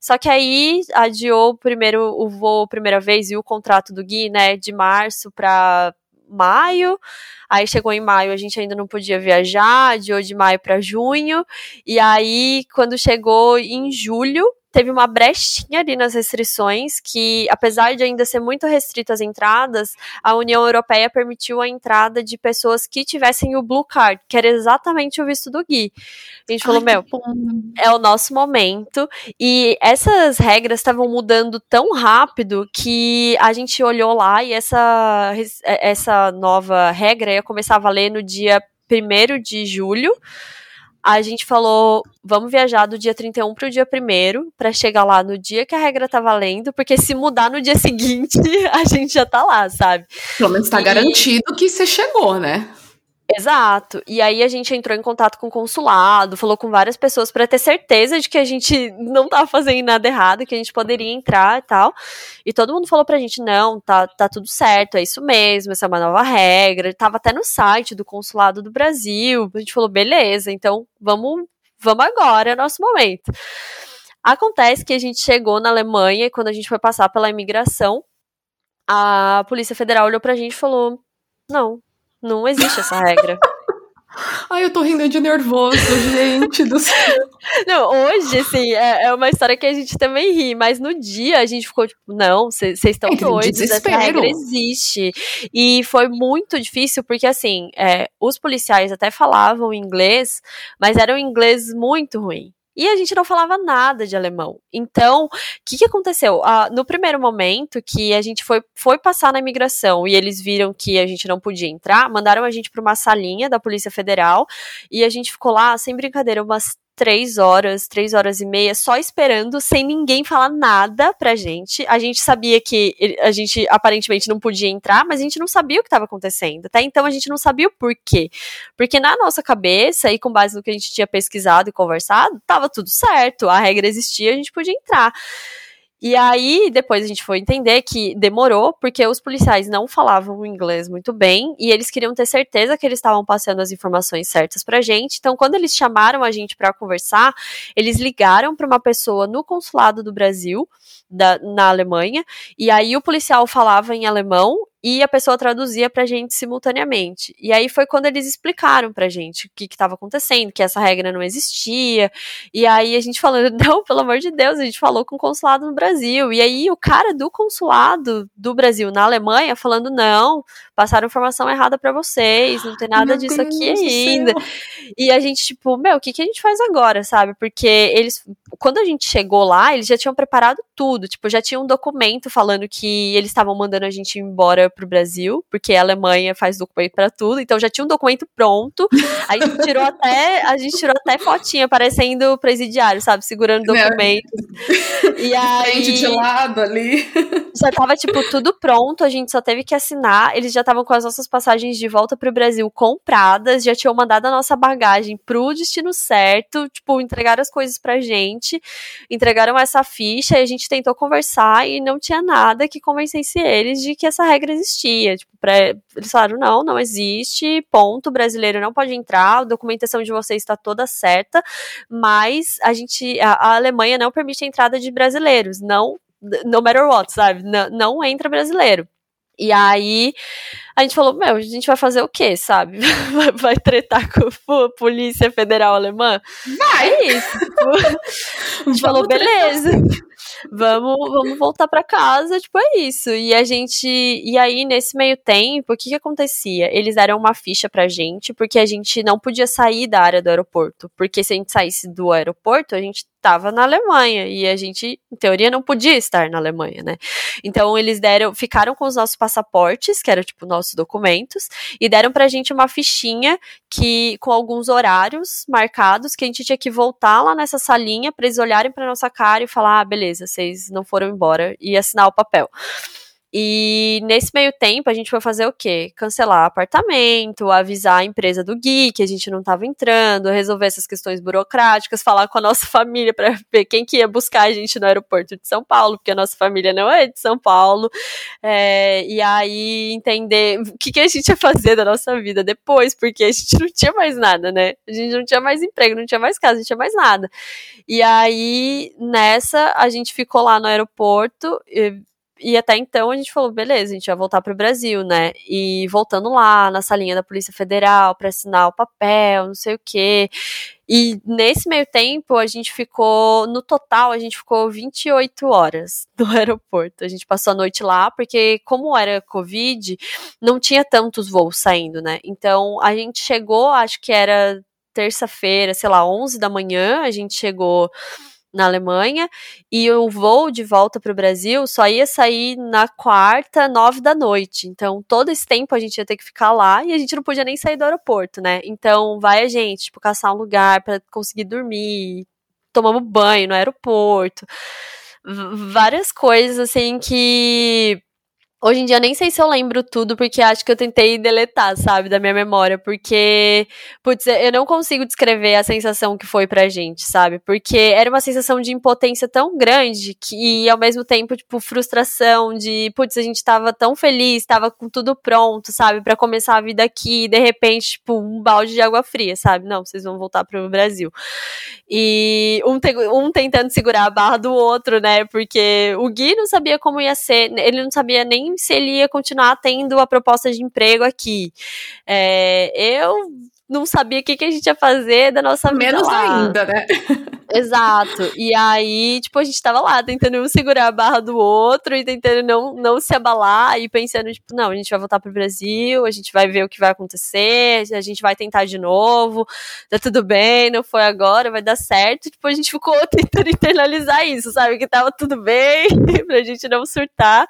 Só que aí adiou primeiro o voo primeira vez e o contrato do Gui, né, de março para maio. Aí chegou em maio, a gente ainda não podia viajar, adiou de maio para junho. E aí, quando chegou em julho, teve uma brechinha ali nas restrições que, apesar de ainda ser muito restritas as entradas, a União Europeia permitiu a entrada de pessoas que tivessem o Blue Card, que era exatamente o visto do Gui. A gente falou, meu, é o nosso momento. E essas regras estavam mudando tão rápido que a gente olhou lá e essa, essa nova regra ia começar a valer no dia 1 de julho a gente falou, vamos viajar do dia 31 pro dia 1 para chegar lá no dia que a regra tá valendo, porque se mudar no dia seguinte, a gente já tá lá, sabe? Pelo menos tá e... garantido que você chegou, né? Exato. E aí a gente entrou em contato com o consulado, falou com várias pessoas para ter certeza de que a gente não tava fazendo nada errado, que a gente poderia entrar e tal. E todo mundo falou pra gente: não, tá, tá tudo certo, é isso mesmo, essa é uma nova regra. Tava até no site do consulado do Brasil. A gente falou: beleza, então vamos, vamos agora, é nosso momento. Acontece que a gente chegou na Alemanha e quando a gente foi passar pela imigração, a Polícia Federal olhou pra gente e falou: não, não existe essa regra. Ai, eu tô rindo de nervoso, gente do céu. Não, hoje, assim, é, é, uma história que a gente também ri, mas no dia a gente ficou tipo, não, vocês estão é doidos, essa regra existe. E foi muito difícil, porque assim, é, os policiais até falavam inglês, mas era um inglês muito ruim. E a gente não falava nada de alemão. Então, o que, que aconteceu? Ah, no primeiro momento que a gente foi, foi passar na imigração e eles viram que a gente não podia entrar, mandaram a gente para uma salinha da Polícia Federal e a gente ficou lá, sem brincadeira, umas três horas, três horas e meia, só esperando, sem ninguém falar nada pra gente. A gente sabia que a gente aparentemente não podia entrar, mas a gente não sabia o que estava acontecendo. Até então a gente não sabia o porquê. Porque na nossa cabeça, e com base no que a gente tinha pesquisado e conversado, tava tudo certo, a regra existia, a gente podia entrar. E aí, depois a gente foi entender que demorou, porque os policiais não falavam inglês muito bem, e eles queriam ter certeza que eles estavam passando as informações certas pra gente. Então, quando eles chamaram a gente para conversar, eles ligaram para uma pessoa no consulado do Brasil, da, na Alemanha, e aí o policial falava em alemão e a pessoa traduzia pra gente simultaneamente. E aí foi quando eles explicaram pra gente o que estava acontecendo, que essa regra não existia. E aí a gente falou, não, pelo amor de Deus, a gente falou com o consulado no Brasil. E aí o cara do consulado do Brasil na Alemanha falando, não, passaram informação errada para vocês, não tem nada meu disso Deus aqui ainda. E a gente, tipo, meu, o que, que a gente faz agora, sabe? Porque eles, quando a gente chegou lá, eles já tinham preparado tudo, tipo, já tinha um documento falando que eles estavam mandando a gente embora pro Brasil, porque a Alemanha faz documento para tudo, então já tinha um documento pronto. A gente tirou até, a gente tirou até fotinha parecendo presidiário, sabe, segurando documentos. E aí de lado ali. Já tava tipo tudo pronto, a gente só teve que assinar. Eles já estavam com as nossas passagens de volta pro Brasil compradas, já tinham mandado a nossa bagagem pro destino certo, tipo, entregaram as coisas pra gente, entregaram essa ficha e a gente tentou conversar e não tinha nada que convencesse eles de que essa regra existia. Tipo, pra, eles falaram: não, não existe, ponto, brasileiro não pode entrar, a documentação de vocês está toda certa, mas a gente, a, a Alemanha não permite a entrada de brasileiros, não, no matter what, sabe? Não, não entra brasileiro. E aí a gente falou, meu, a gente vai fazer o quê, sabe? Vai, vai tretar com a Polícia Federal Alemã? Vai! É isso. Tipo, a gente falou, beleza vamos, vamos voltar para casa, tipo, é isso. E a gente. E aí, nesse meio tempo, o que que acontecia? Eles deram uma ficha pra gente, porque a gente não podia sair da área do aeroporto. Porque se a gente saísse do aeroporto, a gente estava na Alemanha e a gente, em teoria, não podia estar na Alemanha, né? Então eles deram, ficaram com os nossos passaportes, que eram tipo nossos documentos, e deram pra gente uma fichinha que com alguns horários marcados que a gente tinha que voltar lá nessa salinha para eles olharem para nossa cara e falar: "Ah, beleza, vocês não foram embora" e assinar o papel. E nesse meio tempo a gente foi fazer o quê? Cancelar apartamento, avisar a empresa do Gui que a gente não estava entrando, resolver essas questões burocráticas, falar com a nossa família para ver quem que ia buscar a gente no aeroporto de São Paulo, porque a nossa família não é de São Paulo. É, e aí entender o que, que a gente ia fazer da nossa vida depois, porque a gente não tinha mais nada, né? A gente não tinha mais emprego, não tinha mais casa, não tinha mais nada. E aí, nessa, a gente ficou lá no aeroporto. E, e até então a gente falou, beleza, a gente vai voltar pro Brasil, né? E voltando lá na salinha da Polícia Federal para assinar o papel, não sei o quê. E nesse meio tempo a gente ficou, no total, a gente ficou 28 horas no aeroporto. A gente passou a noite lá, porque como era Covid, não tinha tantos voos saindo, né? Então a gente chegou, acho que era terça-feira, sei lá, 11 da manhã, a gente chegou na Alemanha e o voo de volta para o Brasil só ia sair na quarta, nove da noite. Então, todo esse tempo a gente ia ter que ficar lá e a gente não podia nem sair do aeroporto, né? Então, vai a gente, tipo, caçar um lugar para conseguir dormir, tomamos banho no aeroporto. Várias coisas assim que Hoje em dia nem sei se eu lembro tudo, porque acho que eu tentei deletar, sabe, da minha memória, porque, putz, eu não consigo descrever a sensação que foi pra gente, sabe? Porque era uma sensação de impotência tão grande que, e ao mesmo tempo, tipo, frustração de, putz, a gente tava tão feliz, tava com tudo pronto, sabe, para começar a vida aqui, e de repente, tipo, um balde de água fria, sabe? Não, vocês vão voltar pro Brasil. E um, te, um tentando segurar a barra do outro, né? Porque o Gui não sabia como ia ser, ele não sabia nem se ele ia continuar tendo a proposta de emprego aqui. É, eu não sabia o que, que a gente ia fazer da nossa vida. Menos ainda, né? Exato. E aí, tipo, a gente tava lá tentando um segurar a barra do outro e tentando não, não se abalar e pensando, tipo, não, a gente vai voltar pro Brasil, a gente vai ver o que vai acontecer, a gente vai tentar de novo, tá tudo bem, não foi agora, vai dar certo. Tipo, a gente ficou tentando internalizar isso, sabe? Que tava tudo bem, pra gente não surtar.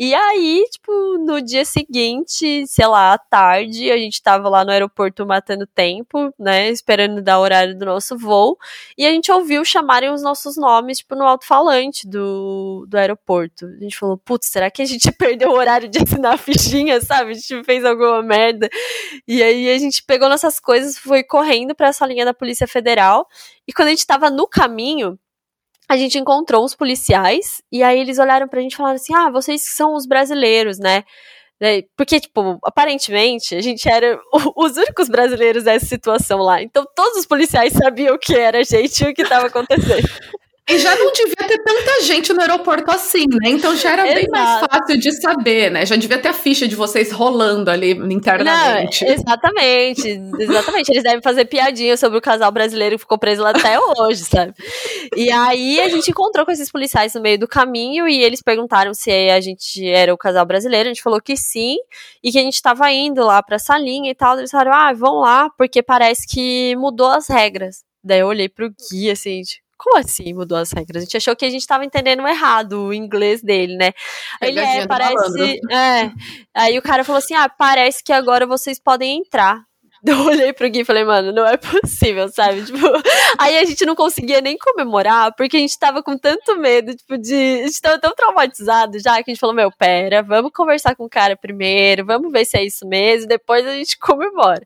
E aí, tipo, no dia seguinte, sei lá, à tarde, a gente tava lá no aeroporto matando tempo, né, esperando dar o horário do nosso voo, e a gente ouviu chamarem os nossos nomes, tipo, no alto-falante do, do aeroporto. A gente falou, putz, será que a gente perdeu o horário de assinar a fichinha, sabe? A gente fez alguma merda. E aí a gente pegou nossas coisas, foi correndo essa linha da Polícia Federal, e quando a gente tava no caminho, a gente encontrou uns policiais e aí eles olharam pra gente e falaram assim: ah, vocês são os brasileiros, né? Porque, tipo, aparentemente a gente era os únicos brasileiros nessa situação lá. Então todos os policiais sabiam o que era a gente e o que estava acontecendo. E já não devia ter tanta gente no aeroporto assim, né? Então já era Exato. bem mais fácil de saber, né? Já devia ter a ficha de vocês rolando ali internamente. Não, exatamente, exatamente. Eles devem fazer piadinha sobre o casal brasileiro que ficou preso lá até hoje, sabe? E aí a gente encontrou com esses policiais no meio do caminho e eles perguntaram se a gente era o casal brasileiro. A gente falou que sim e que a gente tava indo lá pra salinha e tal. Eles falaram, ah, vão lá, porque parece que mudou as regras. Daí eu olhei pro guia assim, tipo, como assim mudou as regras? A gente achou que a gente estava entendendo errado o inglês dele, né? Ele é, parece. É. Aí o cara falou assim: ah, parece que agora vocês podem entrar. Eu olhei pro Gui e falei, mano, não é possível, sabe? Tipo, aí a gente não conseguia nem comemorar, porque a gente tava com tanto medo, tipo, de. A gente tava tão traumatizado já que a gente falou, meu, pera, vamos conversar com o cara primeiro, vamos ver se é isso mesmo, depois a gente comemora.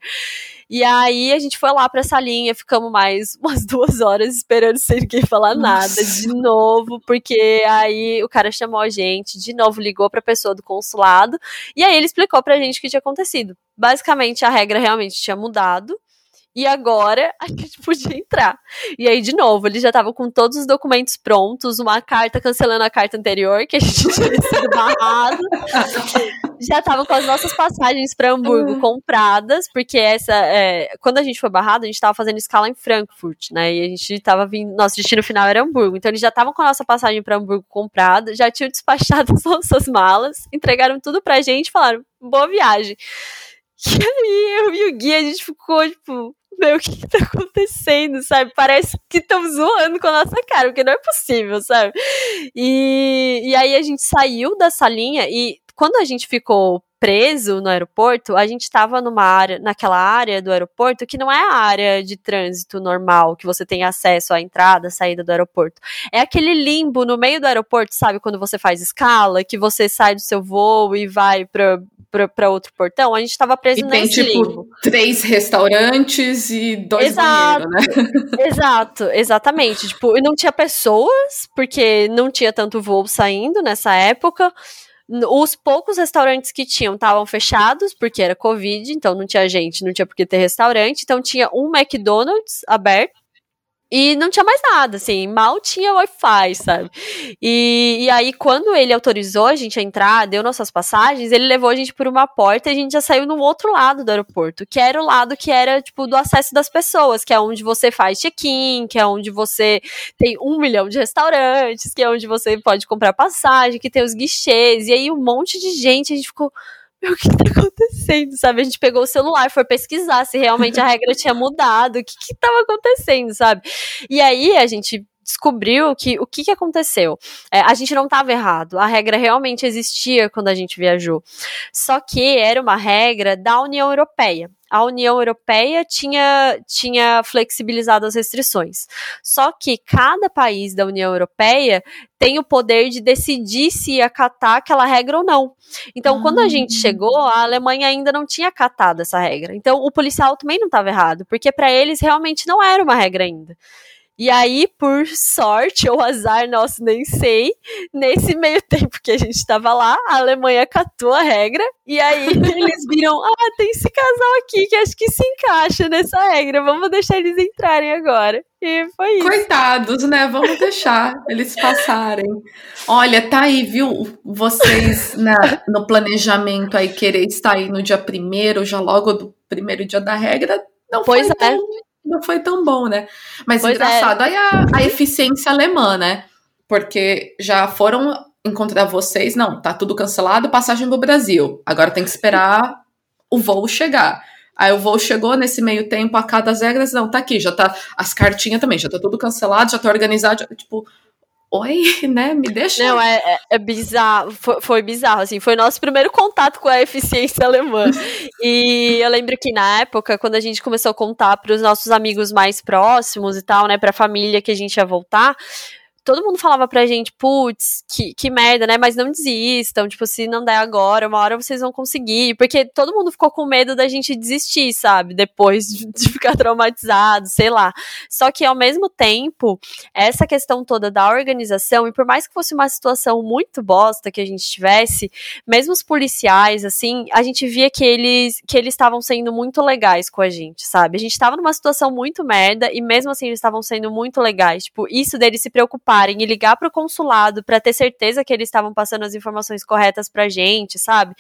E aí a gente foi lá pra essa linha, ficamos mais umas duas horas esperando sem ninguém falar nada de novo, porque aí o cara chamou a gente, de novo ligou pra pessoa do consulado, e aí ele explicou pra gente o que tinha acontecido. Basicamente a regra realmente tinha mudado e agora a gente podia entrar. E aí, de novo, ele já tava com todos os documentos prontos, uma carta cancelando a carta anterior, que a gente tinha sido barrado. já tava com as nossas passagens para Hamburgo compradas, porque essa. É, quando a gente foi barrado, a gente tava fazendo escala em Frankfurt, né? E a gente tava vindo. Nosso destino final era Hamburgo. Então eles já estavam com a nossa passagem para Hamburgo comprada, já tinham despachado as nossas malas, entregaram tudo pra gente e falaram: boa viagem. E aí eu e o Gui, a gente ficou, tipo, meu, o que, que tá acontecendo, sabe? Parece que estão zoando com a nossa cara, porque não é possível, sabe? E, e aí a gente saiu da salinha e quando a gente ficou preso no aeroporto, a gente estava numa área, naquela área do aeroporto que não é a área de trânsito normal, que você tem acesso à entrada, saída do aeroporto. É aquele limbo no meio do aeroporto, sabe, quando você faz escala, que você sai do seu voo e vai para para outro portão, a gente estava preso e nesse tem, tipo, limbo. três restaurantes e dois Exato, banheiros, né? Exato, exatamente. Tipo, e não tinha pessoas, porque não tinha tanto voo saindo nessa época. Os poucos restaurantes que tinham estavam fechados, porque era Covid, então não tinha gente, não tinha por que ter restaurante. Então tinha um McDonald's aberto e não tinha mais nada, assim, mal tinha Wi-Fi, sabe? E, e aí, quando ele autorizou a gente a entrar, deu nossas passagens, ele levou a gente por uma porta e a gente já saiu no outro lado do aeroporto, que era o lado que era, tipo, do acesso das pessoas, que é onde você faz check-in, que é onde você tem um milhão de restaurantes, que é onde você pode comprar passagem, que tem os guichês, e aí um monte de gente, a gente ficou o que tá acontecendo, sabe? A gente pegou o celular, foi pesquisar se realmente a regra tinha mudado, o que que tava acontecendo, sabe? E aí a gente descobriu que o que, que aconteceu? É, a gente não estava errado, a regra realmente existia quando a gente viajou. Só que era uma regra da União Europeia a União Europeia tinha, tinha flexibilizado as restrições. Só que cada país da União Europeia tem o poder de decidir se acatar aquela regra ou não. Então, ah. quando a gente ah. chegou, a Alemanha ainda não tinha acatado essa regra. Então, o policial também não estava errado, porque para eles realmente não era uma regra ainda. E aí, por sorte ou azar nosso, nem sei, nesse meio tempo que a gente estava lá, a Alemanha catou a regra, e aí eles viram: ah, tem esse casal aqui que acho que se encaixa nessa regra, vamos deixar eles entrarem agora. E foi isso. Coitados, né? Vamos deixar eles passarem. Olha, tá aí, viu? Vocês na, no planejamento aí querer estar aí no dia primeiro, já logo do primeiro dia da regra, não pois foi é. tão não foi tão bom, né? Mas pois é. engraçado, é. aí a, a eficiência alemã, né? Porque já foram encontrar vocês, não, tá tudo cancelado, passagem pro Brasil. Agora tem que esperar o voo chegar. Aí o voo chegou nesse meio tempo, a cada regras, não, tá aqui, já tá, as cartinhas também, já tá tudo cancelado, já tá organizado, tipo, oi, né? Me deixa. Não, é, é, é bizarro. Foi, foi, bizarro, assim. Foi nosso primeiro contato com a eficiência alemã. e eu lembro que na época, quando a gente começou a contar para os nossos amigos mais próximos e tal, né, para a família que a gente ia voltar, todo mundo falava pra gente, putz, que, que merda, né? Mas não desistam, tipo, se não der agora, uma hora vocês vão conseguir. Porque todo mundo ficou com medo da gente desistir, sabe? Depois de, ficar traumatizado, sei lá. Só que ao mesmo tempo, essa questão toda da organização, e por mais que fosse uma situação muito bosta que a gente tivesse, mesmo os policiais, assim, a gente via que eles que eles estavam sendo muito legais com a gente, sabe? A gente tava numa situação muito merda e mesmo assim eles estavam sendo muito legais. Tipo, isso deles se preocupar preocuparem e ligar para o consulado para ter certeza que eles estavam passando as informações corretas para gente, sabe?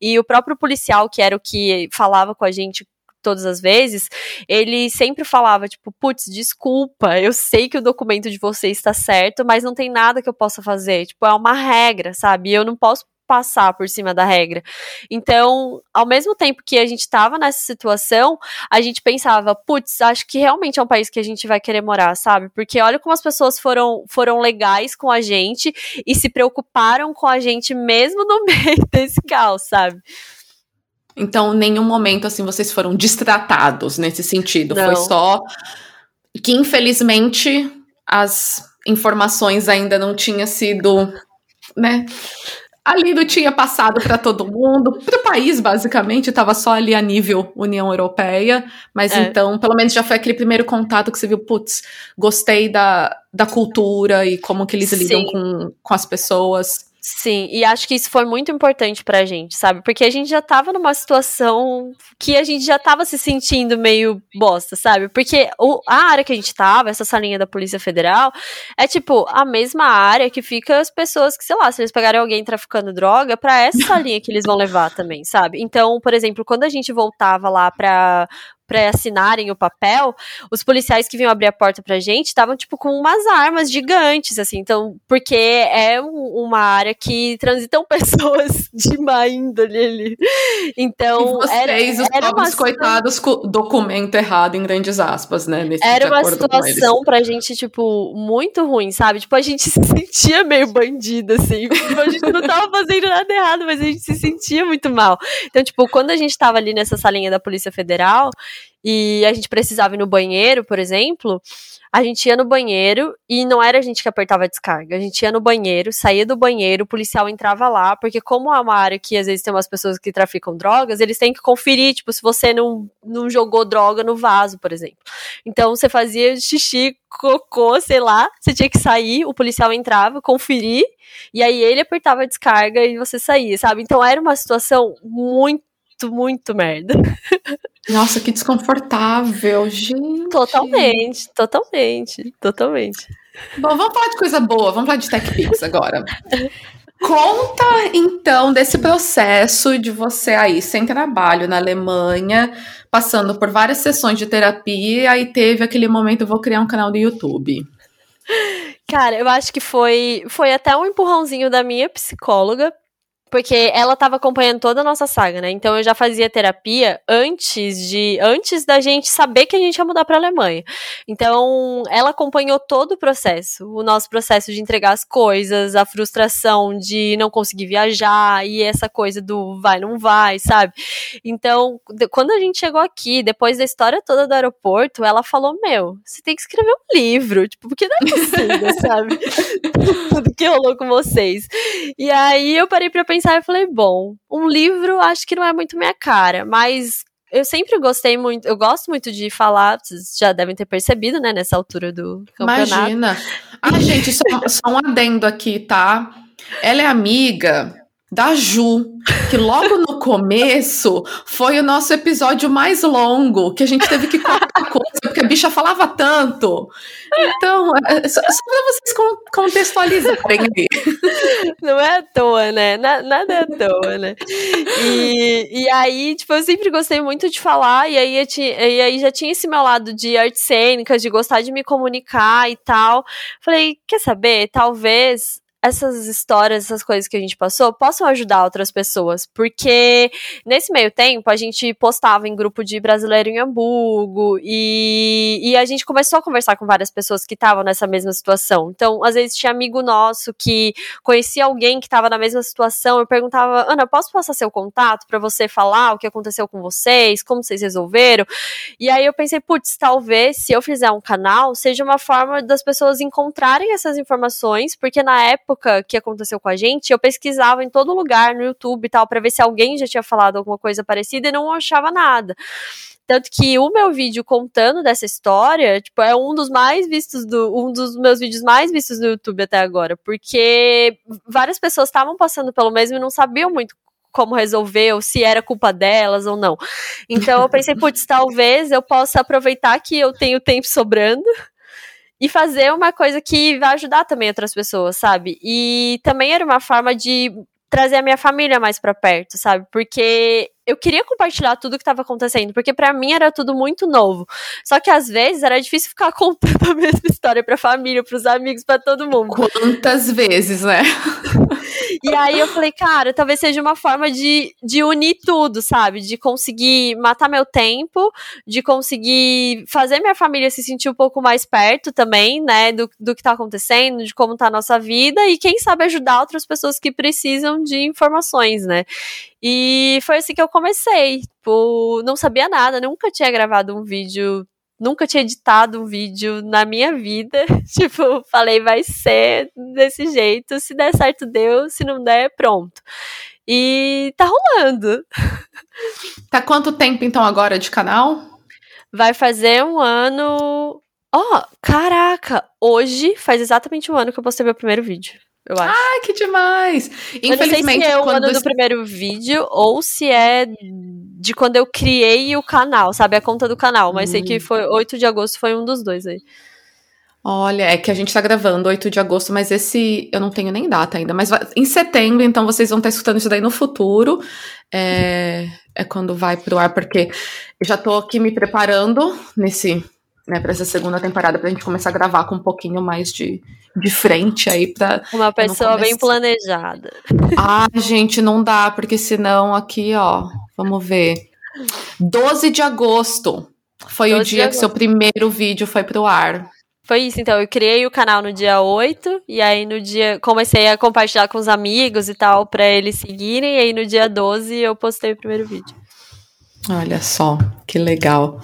E o próprio policial, que era o que falava com a gente todas as vezes, ele sempre falava, tipo, putz, desculpa, eu sei que o documento de você está certo, mas não tem nada que eu possa fazer. Tipo, é uma regra, sabe? Eu não posso passar por cima da regra. Então, ao mesmo tempo que a gente estava nessa situação, a gente pensava, putz, acho que realmente é um país que a gente vai querer morar, sabe? Porque olha como as pessoas foram, foram legais com a gente e se preocuparam com a gente mesmo no meio desse caos, sabe? Então, nenhum momento assim vocês foram distratados nesse sentido. Não. Foi só que infelizmente as informações ainda não tinham sido, né, ali não tinha passado para todo mundo, para o país basicamente, estava só ali a nível União Europeia, mas é. então, pelo menos já foi aquele primeiro contato que você viu, putz, gostei da, da cultura e como que eles Sim. lidam com, com as pessoas. Sim, e acho que isso foi muito importante pra gente, sabe? Porque a gente já tava numa situação que a gente já tava se sentindo meio bosta, sabe? Porque o, a área que a gente tava, essa salinha da Polícia Federal, é tipo a mesma área que fica as pessoas que, sei lá, se eles pegarem alguém traficando droga, pra essa salinha que eles vão levar também, sabe? Então, por exemplo, quando a gente voltava lá pra, para assinarem o papel, os policiais que vinham abrir a porta pra gente estavam, tipo, com umas armas gigantes, assim. Então, porque é uma área que transitam pessoas de má índole ali. Então, e vocês, era, os era pobres coitados, documento errado em grandes aspas, né? era uma situação pra gente, tipo, muito ruim, sabe? Tipo, a gente se sentia meio bandida, assim. Tipo, a gente não tava fazendo nada errado, mas a gente se sentia muito mal. Então, tipo, quando a gente tava ali nessa salinha da Polícia Federal, e a gente precisava ir no banheiro, por exemplo, a gente ia no banheiro e não era a gente que apertava a descarga. A gente ia no banheiro, saía do banheiro, o policial entrava lá, porque como é uma área que às vezes tem umas pessoas que traficam drogas, eles têm que conferir, tipo, se você não, não jogou droga no vaso, por exemplo. Então você fazia xixi, cocô, sei lá, você tinha que sair, o policial entrava, conferir, e aí ele apertava a descarga e você saía, sabe? Então era uma situação muito muito, merda. Nossa, que desconfortável, gente. Totalmente, totalmente, totalmente. Bom, vamos falar de coisa boa, vamos falar de TechPix agora. Conta então desse processo de você aí sem trabalho na Alemanha, passando por várias sessões de terapia e teve aquele momento vou criar um canal do YouTube. Cara, eu acho que foi foi até um empurrãozinho da minha psicóloga porque ela estava acompanhando toda a nossa saga, né? Então eu já fazia terapia antes de antes da gente saber que a gente ia mudar para Alemanha. Então ela acompanhou todo o processo, o nosso processo de entregar as coisas, a frustração de não conseguir viajar e essa coisa do vai não vai, sabe? Então, quando a gente chegou aqui, depois da história toda do aeroporto, ela falou: "Meu, você tem que escrever um livro, tipo, porque não é possível, sabe? Tudo que rolou com vocês". E aí eu parei para pensar pensar e falei, bom, um livro acho que não é muito minha cara, mas eu sempre gostei muito, eu gosto muito de falar, vocês já devem ter percebido, né, nessa altura do campeonato. Imagina. Ah, gente, só, só um adendo aqui, tá? Ela é amiga da Ju, que logo no começo foi o nosso episódio mais longo, que a gente teve que cortar coisa, porque a bicha falava tanto. Então, é, é só, só pra vocês contextualizarem. Não é à toa, né? Nada é à toa, né? E, e aí, tipo, eu sempre gostei muito de falar, e aí, tinha, e aí já tinha esse meu lado de artes cênicas, de gostar de me comunicar e tal. Falei, quer saber? Talvez essas histórias, essas coisas que a gente passou, possam ajudar outras pessoas. Porque nesse meio tempo a gente postava em grupo de brasileiro em Hamburgo e, e a gente começou a conversar com várias pessoas que estavam nessa mesma situação. Então, às vezes tinha amigo nosso que conhecia alguém que estava na mesma situação. Eu perguntava, Ana, posso passar seu contato para você falar o que aconteceu com vocês, como vocês resolveram? E aí eu pensei, putz, talvez se eu fizer um canal seja uma forma das pessoas encontrarem essas informações, porque na época época que aconteceu com a gente, eu pesquisava em todo lugar no YouTube e tal, para ver se alguém já tinha falado alguma coisa parecida e não achava nada. Tanto que o meu vídeo contando dessa história, tipo, é um dos mais vistos do. um dos meus vídeos mais vistos no YouTube até agora. Porque várias pessoas estavam passando pelo mesmo e não sabiam muito como resolver, ou se era culpa delas ou não. Então eu pensei, putz, talvez eu possa aproveitar que eu tenho tempo sobrando e fazer uma coisa que vai ajudar também outras pessoas, sabe? E também era uma forma de trazer a minha família mais para perto, sabe? Porque eu queria compartilhar tudo que estava acontecendo, porque para mim era tudo muito novo. Só que às vezes era difícil ficar contando a mesma história para família, para os amigos, para todo mundo. Quantas vezes, né? E aí eu falei, cara, talvez seja uma forma de, de unir tudo, sabe? De conseguir matar meu tempo, de conseguir fazer minha família se sentir um pouco mais perto também, né, do, do que tá acontecendo, de como tá a nossa vida e quem sabe ajudar outras pessoas que precisam de informações, né? E foi assim que eu comecei. Tipo, não sabia nada, nunca tinha gravado um vídeo, nunca tinha editado um vídeo na minha vida. tipo, falei, vai ser desse jeito. Se der certo, deu. Se não der, pronto. E tá rolando. Tá quanto tempo então agora de canal? Vai fazer um ano. Ó, oh, caraca! Hoje faz exatamente um ano que eu postei meu primeiro vídeo eu acho. Ai, que demais! Infelizmente, eu não sei se é o ano do primeiro vídeo ou se é de quando eu criei o canal, sabe? A conta do canal. Mas hum. sei que hum. foi 8 de agosto, foi um dos dois aí. Olha, é que a gente tá gravando 8 de agosto, mas esse eu não tenho nem data ainda. Mas em setembro, então vocês vão estar escutando isso daí no futuro. É, é quando vai pro ar, porque eu já tô aqui me preparando nesse, né, para essa segunda temporada, pra gente começar a gravar com um pouquinho mais de, de frente aí pra. Uma pessoa bem planejada. Ah, gente, não dá, porque senão aqui, ó, vamos ver. 12 de agosto foi o dia que seu primeiro vídeo foi pro ar. Foi isso, então. Eu criei o canal no dia 8, e aí no dia. Comecei a compartilhar com os amigos e tal, pra eles seguirem, e aí no dia 12 eu postei o primeiro vídeo. Olha só, que legal.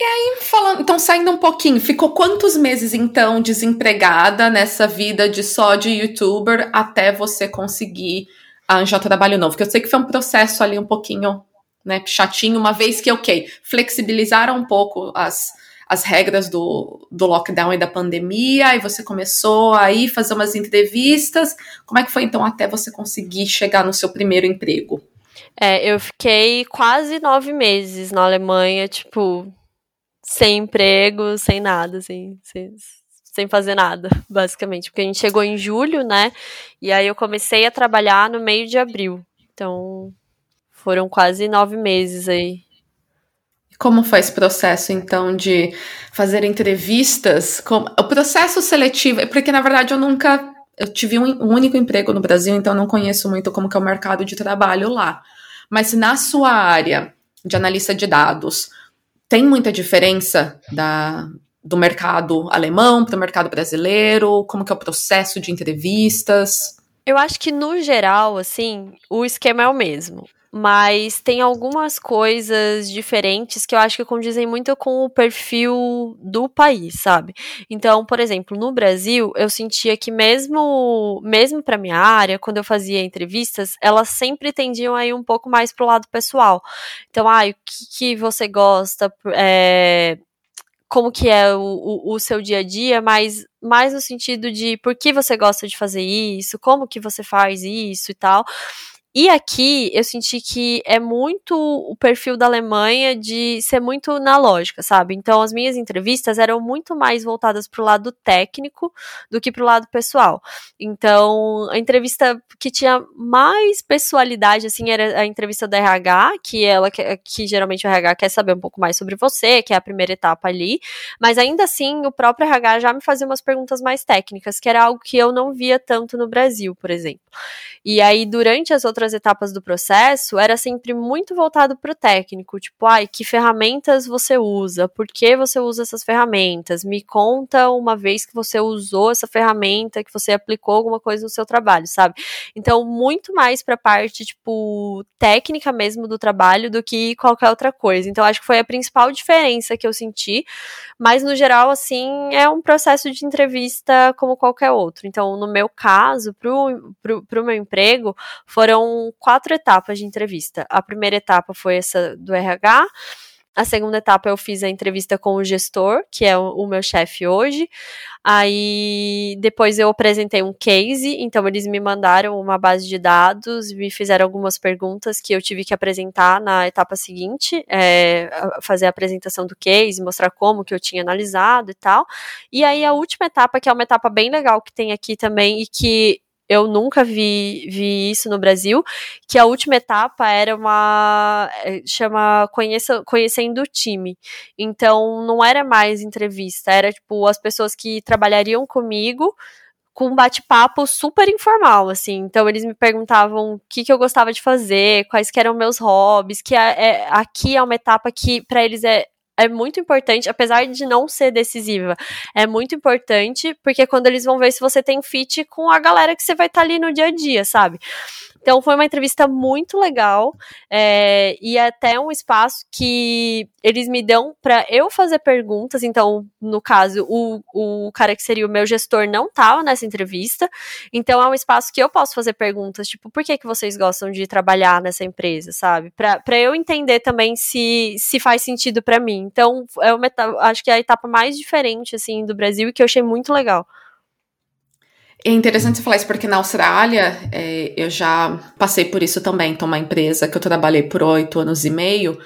E aí, falando, então saindo um pouquinho, ficou quantos meses então desempregada nessa vida de só de youtuber até você conseguir arranjar trabalho novo? Porque eu sei que foi um processo ali um pouquinho, né, chatinho, uma vez que, ok, flexibilizaram um pouco as, as regras do, do lockdown e da pandemia, e você começou aí fazer umas entrevistas. Como é que foi então até você conseguir chegar no seu primeiro emprego? É, eu fiquei quase nove meses na Alemanha, tipo, sem emprego, sem nada, assim, sem, sem fazer nada, basicamente. Porque a gente chegou em julho, né? E aí eu comecei a trabalhar no meio de abril. Então, foram quase nove meses aí como foi esse processo, então, de fazer entrevistas? Como, o processo seletivo, porque na verdade eu nunca. Eu tive um, um, único emprego no Brasil, então não conheço muito como que é o mercado de trabalho lá. Mas na sua área de analista de dados, tem muita diferença da, do mercado alemão para o mercado brasileiro? Como que é o processo de entrevistas? Eu acho que no geral, assim, o esquema é o mesmo mas tem algumas coisas diferentes que eu acho que condizem muito com o perfil do país, sabe? Então, por exemplo, no Brasil, eu sentia que mesmo mesmo para minha área, quando eu fazia entrevistas, elas sempre tendiam aí um pouco mais pro lado pessoal. Então, ah, o que, que você gosta, é, como que é o, o, o, seu dia a dia, mas mais no sentido de por que você gosta de fazer isso, como que você faz isso e tal. E aqui eu senti que é muito o perfil da Alemanha de ser muito na lógica, sabe? Então as minhas entrevistas eram muito mais voltadas para o lado técnico do que para o lado pessoal. Então a entrevista que tinha mais pessoalidade assim era a entrevista da RH, que ela que geralmente o RH quer saber um pouco mais sobre você, que é a primeira etapa ali, mas ainda assim o próprio RH já me fazia umas perguntas mais técnicas, que era algo que eu não via tanto no Brasil, por exemplo. E aí durante as outras outras etapas do processo era sempre muito voltado para o técnico, tipo, ai, que ferramentas você usa? Por que você usa essas ferramentas? Me conta uma vez que você usou essa ferramenta, que você aplicou alguma coisa no seu trabalho, sabe? Então, muito mais para a parte, tipo, técnica mesmo do trabalho do que qualquer outra coisa. Então, acho que foi a principal diferença que eu senti, mas no geral, assim, é um processo de entrevista como qualquer outro. Então, no meu caso, pro, pro meu emprego, foram quatro etapas de entrevista. A primeira etapa foi essa do RH. A segunda etapa eu fiz a entrevista com o gestor, que é o, meu chefe hoje. Aí depois eu apresentei um case, então eles me mandaram uma base de dados, me fizeram algumas perguntas que eu tive que apresentar na etapa seguinte, é, fazer a apresentação do case, mostrar como que eu tinha analisado e tal. E aí a última etapa, que é uma etapa bem legal que tem aqui também e que eu nunca vi, vi isso no Brasil, que a última etapa era uma eh, chama conheça, conhecendo o time. Então não era mais entrevista, era tipo as pessoas que trabalhariam comigo com um bate-papo super informal, assim. Então eles me perguntavam o que, que eu gostava de fazer, quais eram meus hobbies, que é, é, aqui é uma etapa que para eles é é muito importante, apesar de não ser decisiva, é muito importante, porque quando eles vão ver se você tem fit com a galera que você vai estar tá ali no dia a dia, sabe? Então foi uma entrevista muito legal é, e até um espaço que eles me dão para eu fazer perguntas. Então, no caso, o, o cara que seria o meu gestor não estava nessa entrevista. Então é um espaço que eu posso fazer perguntas, tipo, por que, que vocês gostam de trabalhar nessa empresa, sabe? Para eu entender também se, se faz sentido para mim. Então, é uma, acho que é a etapa mais diferente assim do Brasil e que eu achei muito legal. É interessante você falar isso porque na Austrália é, eu já passei por isso também. Então, uma empresa que eu trabalhei por oito anos e meio,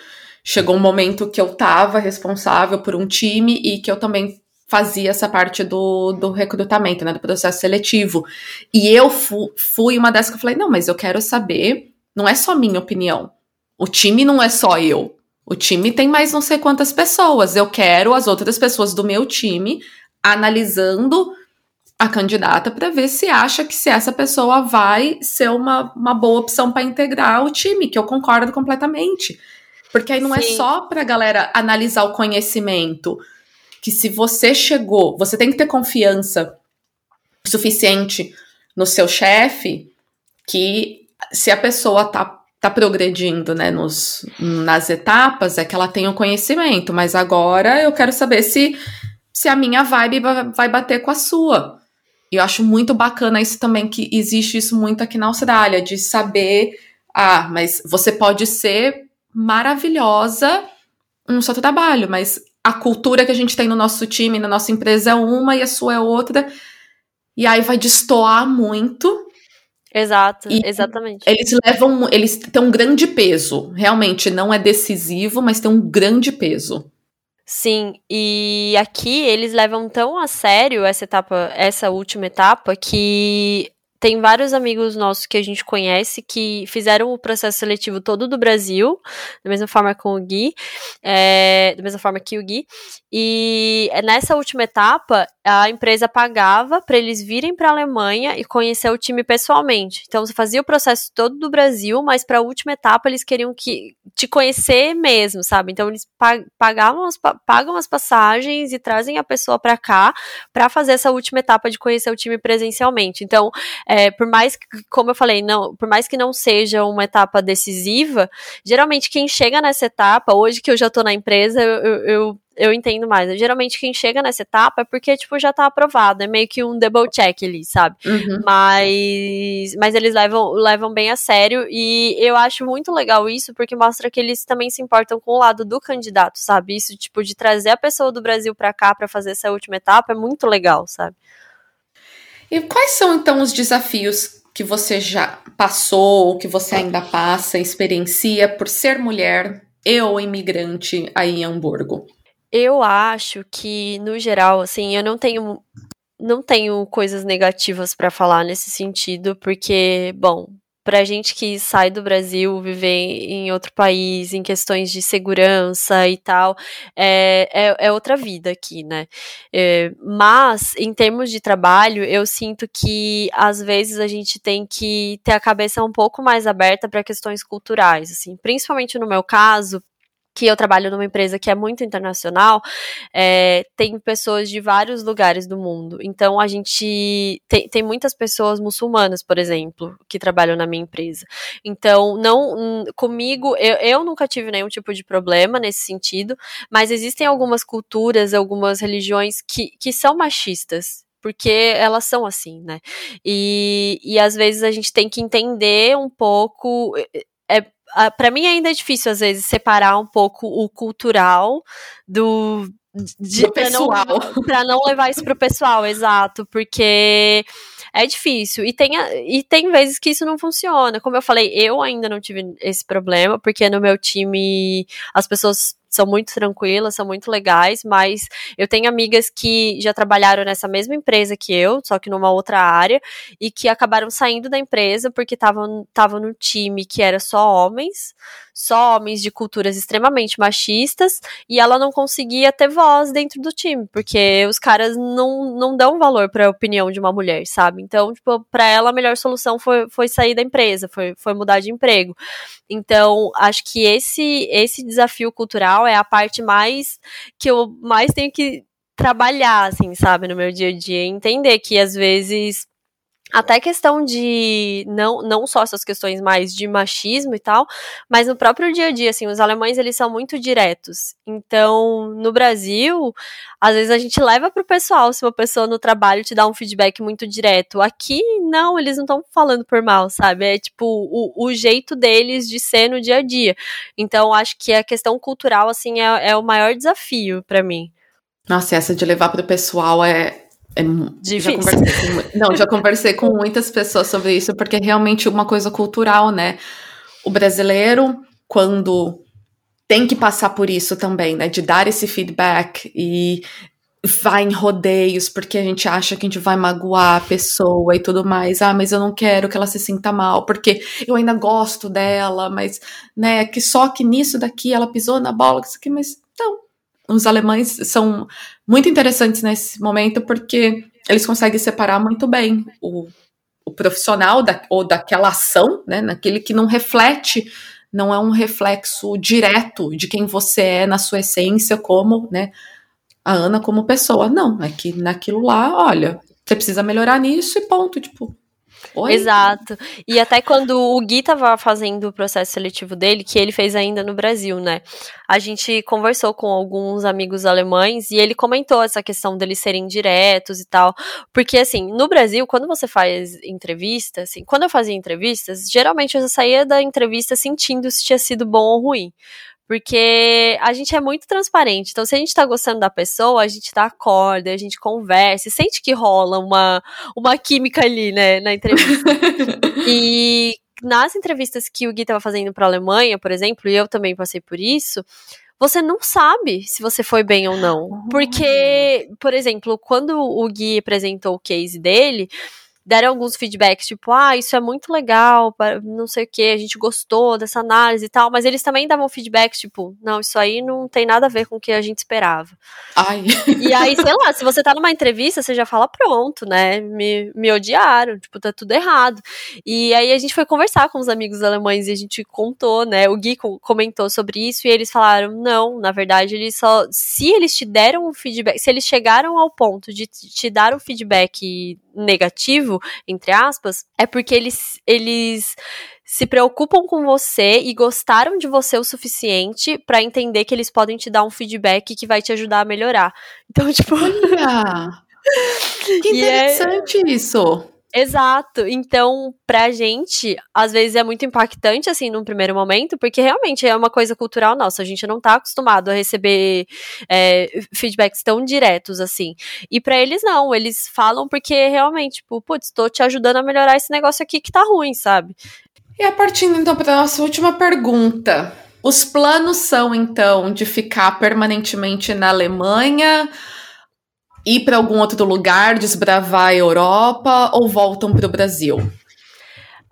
chegou um momento que eu estava responsável por um time e que eu também fazia essa parte do, do recrutamento, né, do processo seletivo. E eu fu, fui uma dessas que eu falei, não, mas eu quero saber, não é só minha opinião. O time não é só eu. O time tem mais não sei quantas pessoas. Eu quero as outras pessoas do meu time analisando a candidata para ver se acha que se essa pessoa vai ser uma, uma boa opção para integrar o time, que eu concordo completamente. Porque aí não é Sim. é só para a galera analisar o conhecimento, que se você chegou, você tem que ter confiança suficiente no seu chefe que se a pessoa tá, tá progredindo, né, nos, nas etapas, é que ela tem o conhecimento, mas agora eu quero saber se, se a minha vibe vai bater com a sua. E eu acho muito bacana isso também, que existe isso muito aqui na Austrália, de saber, ah, mas você pode ser maravilhosa no seu trabalho, mas a cultura que a gente tem no nosso time, na nossa empresa é uma e a sua é outra. E aí vai destoar muito. Exato, e exatamente. Eles levam, eles têm um grande peso. Realmente não é decisivo, mas tem um grande peso. Sim, e aqui eles levam tão a sério essa etapa, essa última etapa, que tem vários amigos nossos que a gente conhece que fizeram o processo seletivo todo do Brasil, da mesma forma com o Gui, é, da mesma forma que o Gui. E nessa última etapa, a empresa pagava para eles virem para a Alemanha e conhecer o time pessoalmente. Então você fazia o processo todo do Brasil, mas para a última etapa eles queriam que te conhecer mesmo, sabe? Então eles pagavam as, pagam as passagens e trazem a pessoa para cá para fazer essa última etapa de conhecer o time presencialmente. Então é, por mais que, como eu falei, não, por mais que não seja uma etapa decisiva, geralmente quem chega nessa etapa, hoje que eu já tô na empresa, eu, eu, eu entendo mais. Geralmente quem chega nessa etapa é porque, tipo, já tá aprovado. É meio que um double check ali, sabe? Uhum. Mas, mas eles levam, levam bem a sério e eu acho muito legal isso porque mostra que eles também se importam com o lado do candidato, sabe? Isso, tipo, de trazer a pessoa do Brasil pra cá pra fazer essa última etapa é muito legal, sabe? E quais são então os desafios que você já passou, ou que você ainda passa, experiencia por ser mulher e ou imigrante aí em Hamburgo? Eu acho que, no geral, assim, eu não tenho não tenho coisas negativas para falar nesse sentido, porque, bom, pra gente que sai do Brasil, viver em outro país, em questões de segurança e tal, é, é, é outra vida aqui, né? É, mas, em termos de trabalho, eu sinto que às vezes a gente tem que ter a cabeça um pouco mais aberta para questões culturais, assim, principalmente no meu caso, que eu trabalho numa empresa que é muito internacional, é, tem pessoas de vários lugares do mundo. Então a gente tem, tem muitas pessoas muçulmanas, por exemplo, que trabalham na minha empresa. Então, não comigo, eu, eu nunca tive nenhum tipo de problema nesse sentido, mas existem algumas culturas, algumas religiões que, que são machistas porque elas são assim, né? E, e às vezes a gente tem que entender um pouco. É, para mim ainda é difícil às vezes separar um pouco o cultural do de, do pessoal. Para não, não levar isso pro pessoal, exato, porque é difícil. E tem, e tem vezes que isso não funciona. Como eu falei, eu ainda não tive esse problema, porque no meu time as pessoas são muito tranquilas, são muito legais, mas eu tenho amigas que já trabalharam nessa mesma empresa que eu, só que numa outra área, e que acabaram saindo da empresa porque estavam no time que era só homens, só homens de culturas extremamente machistas, e ela não conseguia ter voz dentro do time, porque os caras não, não dão valor para a opinião de uma mulher, sabe? Então, tipo, para ela a melhor solução foi, foi sair da empresa, foi, foi mudar de emprego. Então, acho que esse esse desafio cultural é a parte mais que eu mais tenho que trabalhar, assim, sabe, no meu dia a dia, entender que às vezes até questão de não, não só essas questões mais de machismo e tal, mas no próprio dia a dia, assim, os alemães eles são muito diretos. Então, no Brasil, às vezes a gente leva pro pessoal se uma pessoa no trabalho te dá um feedback muito direto. Aqui, não, eles não estão falando por mal, sabe? É tipo o, o jeito deles de ser no dia a dia. Então, acho que a questão cultural, assim, é, é o maior desafio para mim. Nossa, essa de levar pro pessoal é, é, Difícil. Já com, não, já conversei com muitas pessoas sobre isso, porque é realmente uma coisa cultural, né? O brasileiro, quando tem que passar por isso também, né? De dar esse feedback e vai em rodeios porque a gente acha que a gente vai magoar a pessoa e tudo mais. Ah, mas eu não quero que ela se sinta mal, porque eu ainda gosto dela, mas, né, que só que nisso daqui ela pisou na bola, isso aqui, mas os alemães são muito interessantes nesse momento porque eles conseguem separar muito bem o, o profissional da, ou daquela ação, né, naquele que não reflete não é um reflexo direto de quem você é na sua essência como, né, a Ana como pessoa. Não, é que naquilo lá, olha, você precisa melhorar nisso e ponto, tipo. Oi? Exato. E até quando o Gui tava fazendo o processo seletivo dele, que ele fez ainda no Brasil, né? A gente conversou com alguns amigos alemães e ele comentou essa questão deles serem diretos e tal. Porque, assim, no Brasil, quando você faz entrevista, assim, quando eu fazia entrevistas, geralmente eu saía da entrevista sentindo se tinha sido bom ou ruim. Porque a gente é muito transparente. Então, se a gente tá gostando da pessoa, a gente dá corda, a gente conversa, sente que rola uma, uma química ali, né, na entrevista. e nas entrevistas que o Gui tava fazendo pra Alemanha, por exemplo, e eu também passei por isso, você não sabe se você foi bem ou não. Porque, por exemplo, quando o Gui apresentou o case dele, deram alguns feedbacks, tipo, ah, isso é muito legal, não sei o que, a gente gostou dessa análise e tal, mas eles também davam feedbacks, tipo, não, isso aí não tem nada a ver com o que a gente esperava. Ai. E aí, sei lá, se você tá numa entrevista, você já fala, pronto, né, me, me odiaram, tipo, tá tudo errado. E aí a gente foi conversar com os amigos alemães e a gente contou, né, o Gui comentou sobre isso e eles falaram, não, na verdade, eles só, se eles te deram um feedback, se eles chegaram ao ponto de te dar um feedback negativo, entre aspas, é porque eles, eles se preocupam com você e gostaram de você o suficiente para entender que eles podem te dar um feedback que vai te ajudar a melhorar. Então, tipo. Olha! que é interessante é... isso! Exato. Então, pra gente, às vezes é muito impactante, assim, num primeiro momento, porque realmente é uma coisa cultural nossa. A gente não tá acostumado a receber é, feedbacks tão diretos, assim. E para eles, não. Eles falam porque realmente, tipo, putz, tô te ajudando a melhorar esse negócio aqui que tá ruim, sabe? E a partindo, então, pra nossa última pergunta. Os planos são, então, de ficar permanentemente na Alemanha ir para algum outro lugar, desbravar a Europa ou voltam para o Brasil?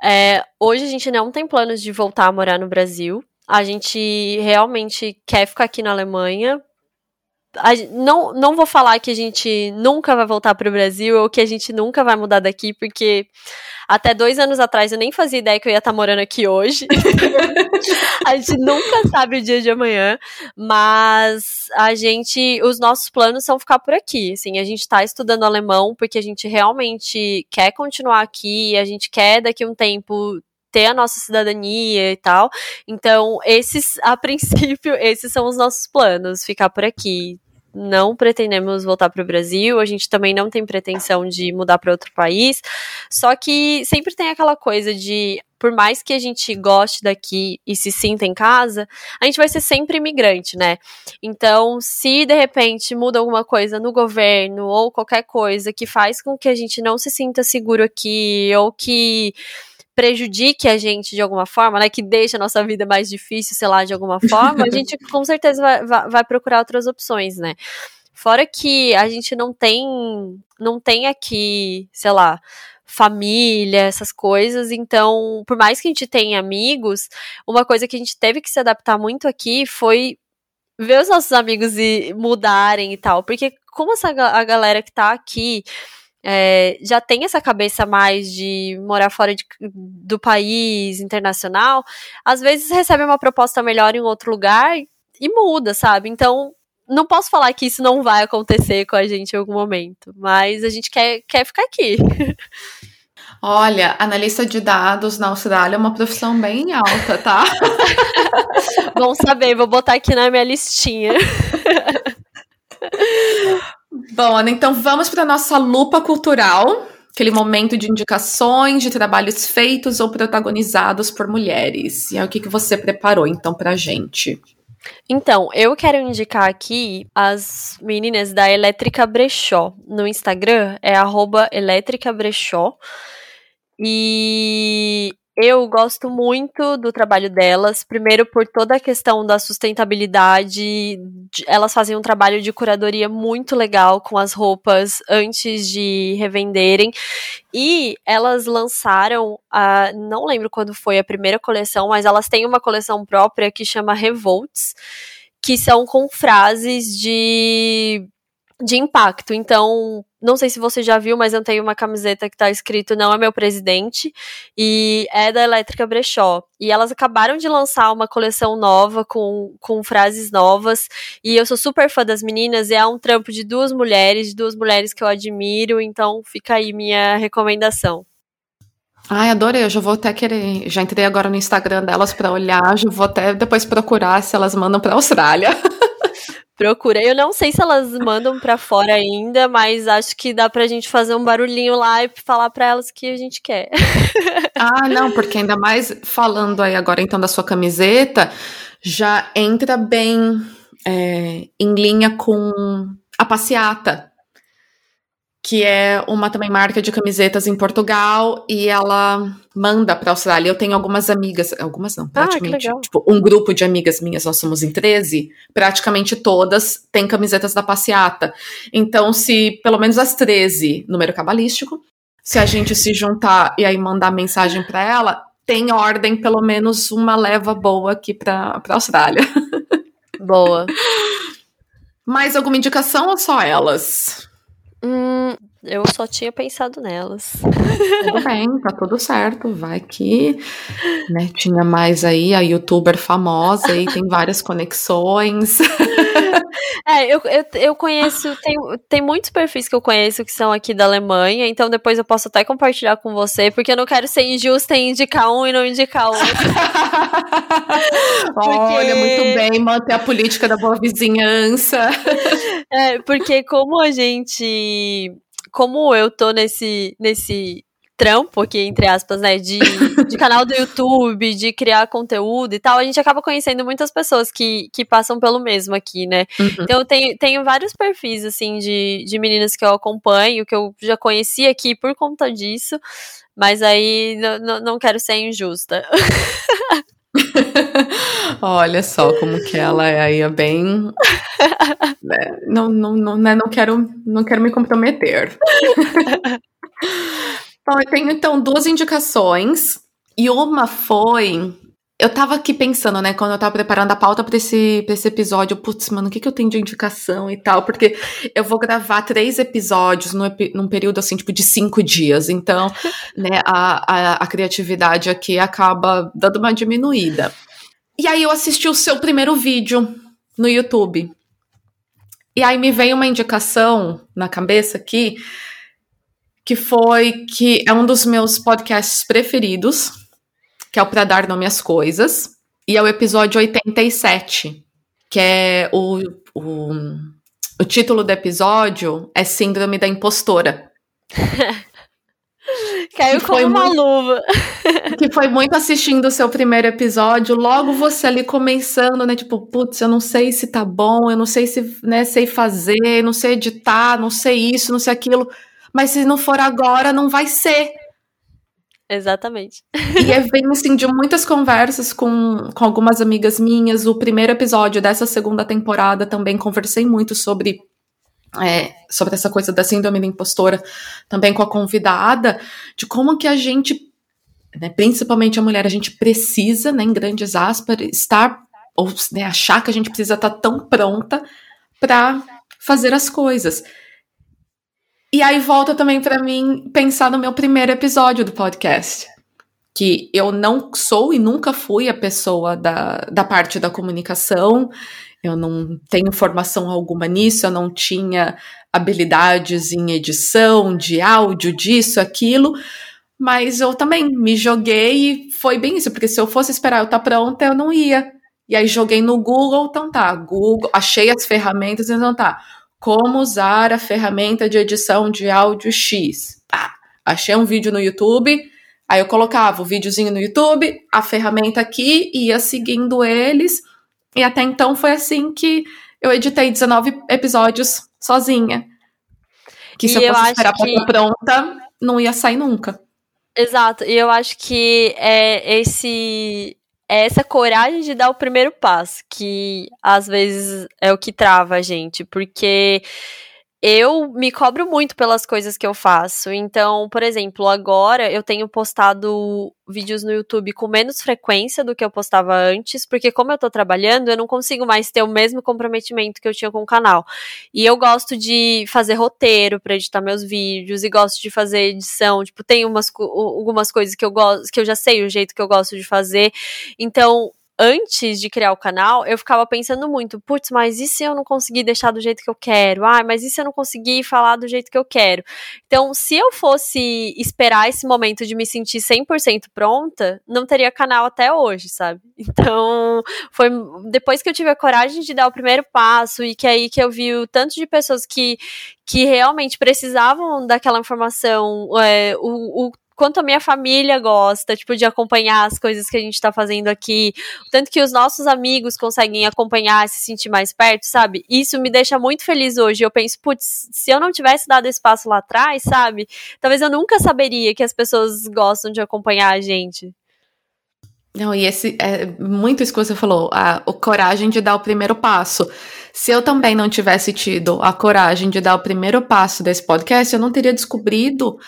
É, hoje a gente não tem planos de voltar a morar no Brasil. A gente realmente quer ficar aqui na Alemanha. A, não, não vou falar que a gente nunca vai voltar para o Brasil ou que a gente nunca vai mudar daqui, porque até dois anos atrás eu nem fazia ideia que eu ia estar tá morando aqui hoje. a gente nunca sabe o dia de amanhã, mas a gente, os nossos planos são ficar por aqui. Assim, a gente está estudando alemão porque a gente realmente quer continuar aqui, a gente quer daqui um tempo ter a nossa cidadania e tal. Então, esses, a princípio, esses são os nossos planos, ficar por aqui, não pretendemos voltar para o Brasil, a gente também não tem pretensão de mudar para outro país. Só que sempre tem aquela coisa de, por mais que a gente goste daqui e se sinta em casa, a gente vai ser sempre imigrante, né? Então, se de repente muda alguma coisa no governo ou qualquer coisa que faz com que a gente não se sinta seguro aqui ou que prejudique a gente de alguma forma, né, que deixe a nossa vida mais difícil, sei lá, de alguma forma, a gente com certeza vai, vai, vai procurar outras opções, né. Fora que a gente não tem, não tem aqui, sei lá, família, essas coisas. Então, por mais que a gente tenha amigos, uma coisa que a gente teve que se adaptar muito aqui foi ver os nossos amigos e mudarem e tal. Porque como essa a galera que tá aqui é, já tem essa cabeça mais de morar fora de, do país, internacional, às vezes recebe uma proposta melhor em outro lugar e muda, sabe? Então, não posso falar que isso não vai acontecer com a gente em algum momento, mas a gente quer, quer ficar aqui. Olha, analista de dados na Austrália é uma profissão bem alta, tá? Bom saber, vou botar aqui na minha listinha. Bom, Ana, então vamos para nossa lupa cultural, aquele momento de indicações de trabalhos feitos ou protagonizados por mulheres. E é o que, que você preparou então para gente? Então, eu quero indicar aqui as meninas da Elétrica Brechó. No Instagram é arroba Elétrica Brechó. E eu gosto muito do trabalho delas, primeiro por toda a questão da sustentabilidade, elas fazem um trabalho de curadoria muito legal com as roupas antes de revenderem, e elas lançaram, a, não lembro quando foi a primeira coleção, mas elas têm uma coleção própria que chama Revolts, que são com frases de de impacto. Então, não sei se você já viu, mas eu tenho uma camiseta que tá escrito Não é meu presidente e é da Elétrica Brechó. E elas acabaram de lançar uma coleção nova com, com frases novas. E eu sou super fã das meninas. E é um trampo de duas mulheres, de duas mulheres que eu admiro. Então fica aí minha recomendação. Ai, adorei. Eu já vou até querer. Já entrei agora no Instagram delas para olhar. Já vou até depois procurar se elas mandam pra Austrália. Procura. Eu não sei se elas mandam para fora ainda, mas acho que dá pra gente fazer um barulhinho lá e falar para elas que a gente quer. ah, não, porque ainda mais falando aí agora então da sua camiseta, já entra bem é, em linha com a passeata que é uma também marca de camisetas em Portugal e ela manda para a Austrália. Eu tenho algumas amigas, algumas não, ah, praticamente, ah, tipo, um grupo de amigas minhas, nós somos em 13, praticamente todas têm camisetas da passeata. Então, se pelo menos as 13, número cabalístico, se a gente se juntar e aí mandar mensagem para ela, tem ordem pelo menos uma leva boa aqui para a Austrália. Boa. Mais alguma indicação ou só elas? Hum, eu só tinha pensado nelas. Tudo bem, tá tudo certo. Vai que né, tinha mais aí a youtuber famosa e tem várias conexões. É, eu, eu, eu conheço, tem, tem muitos perfis que eu conheço que são aqui da Alemanha, então depois eu posso até compartilhar com você, porque eu não quero ser injusta em indicar um e não indicar outro. porque... Olha, muito bem, manter a política da boa vizinhança. É, porque como a gente como eu tô nesse, nesse trampo aqui, entre aspas, né, de, de canal do YouTube, de criar conteúdo e tal, a gente acaba conhecendo muitas pessoas que, que passam pelo mesmo aqui, né? Uhum. Então eu tenho, tenho vários perfis, assim, de, de meninas que eu acompanho, que eu já conheci aqui por conta disso, mas aí não quero ser injusta. Olha só como que ela é aí, é bem. Né, não, não, não, né, não, quero, não quero me comprometer. Bom, eu tenho então duas indicações. E uma foi. Eu tava aqui pensando, né, quando eu tava preparando a pauta pra esse, pra esse episódio, putz, mano, o que, que eu tenho de indicação e tal? Porque eu vou gravar três episódios no, num período, assim, tipo, de cinco dias. Então, né, a, a, a criatividade aqui acaba dando uma diminuída. E aí eu assisti o seu primeiro vídeo no YouTube. E aí me veio uma indicação na cabeça aqui que foi que é um dos meus podcasts preferidos, que é o Pra Dar Nome às Coisas, e é o episódio 87, que é o, o, o título do episódio é Síndrome da Impostora. Caiu como uma muito, luva. que foi muito assistindo o seu primeiro episódio, logo você ali começando, né? Tipo, putz, eu não sei se tá bom, eu não sei se, né, sei fazer, não sei editar, não sei isso, não sei aquilo mas se não for agora, não vai ser. Exatamente. E bem assim, de muitas conversas com, com algumas amigas minhas. O primeiro episódio dessa segunda temporada também conversei muito sobre. É, sobre essa coisa da síndrome da impostora, também com a convidada, de como que a gente, né, principalmente a mulher, a gente precisa, né, em grandes aspas, estar, ou né, achar que a gente precisa estar tão pronta para fazer as coisas. E aí volta também para mim pensar no meu primeiro episódio do podcast. Que eu não sou e nunca fui a pessoa da, da parte da comunicação, eu não tenho formação alguma nisso, eu não tinha habilidades em edição, de áudio, disso, aquilo, mas eu também me joguei e foi bem isso, porque se eu fosse esperar eu estar tá pronta, eu não ia. E aí joguei no Google, então tá, Google, achei as ferramentas, então tá como usar a ferramenta de edição de áudio X. Ah, achei um vídeo no YouTube, aí eu colocava o videozinho no YouTube, a ferramenta aqui, ia seguindo eles, e até então foi assim que eu editei 19 episódios sozinha. Que se e eu fosse esperar pra estar pronta, não ia sair nunca. Exato, e eu acho que é esse é essa coragem de dar o primeiro passo, que às vezes é o que trava a gente, porque eu me cobro muito pelas coisas que eu faço. Então, por exemplo, agora eu tenho postado vídeos no YouTube com menos frequência do que eu postava antes, porque como eu tô trabalhando, eu não consigo mais ter o mesmo comprometimento que eu tinha com o canal. E eu gosto de fazer roteiro para editar meus vídeos e gosto de fazer edição, tipo, tem umas algumas coisas que eu gosto, que eu já sei o jeito que eu gosto de fazer. Então, antes de criar o canal, eu ficava pensando muito, putz, mas e se eu não conseguir deixar do jeito que eu quero? Ah, mas e se eu não conseguir falar do jeito que eu quero? Então, se eu fosse esperar esse momento de me sentir 100% pronta, não teria canal até hoje, sabe? Então, foi depois que eu tive a coragem de dar o primeiro passo e que aí que eu vi o tanto de pessoas que, que realmente precisavam daquela informação, é, o, o quanto a minha família gosta, tipo, de acompanhar as coisas que a gente tá fazendo aqui, tanto que os nossos amigos conseguem acompanhar, se sentir mais perto, sabe? Isso me deixa muito feliz hoje. Eu penso, putz, se eu não tivesse dado espaço lá atrás, sabe? Talvez eu nunca saberia que as pessoas gostam de acompanhar a gente. Não, e esse é muito isso que você falou, a, a coragem de dar o primeiro passo. Se eu também não tivesse tido a coragem de dar o primeiro passo desse podcast, eu não teria descobrido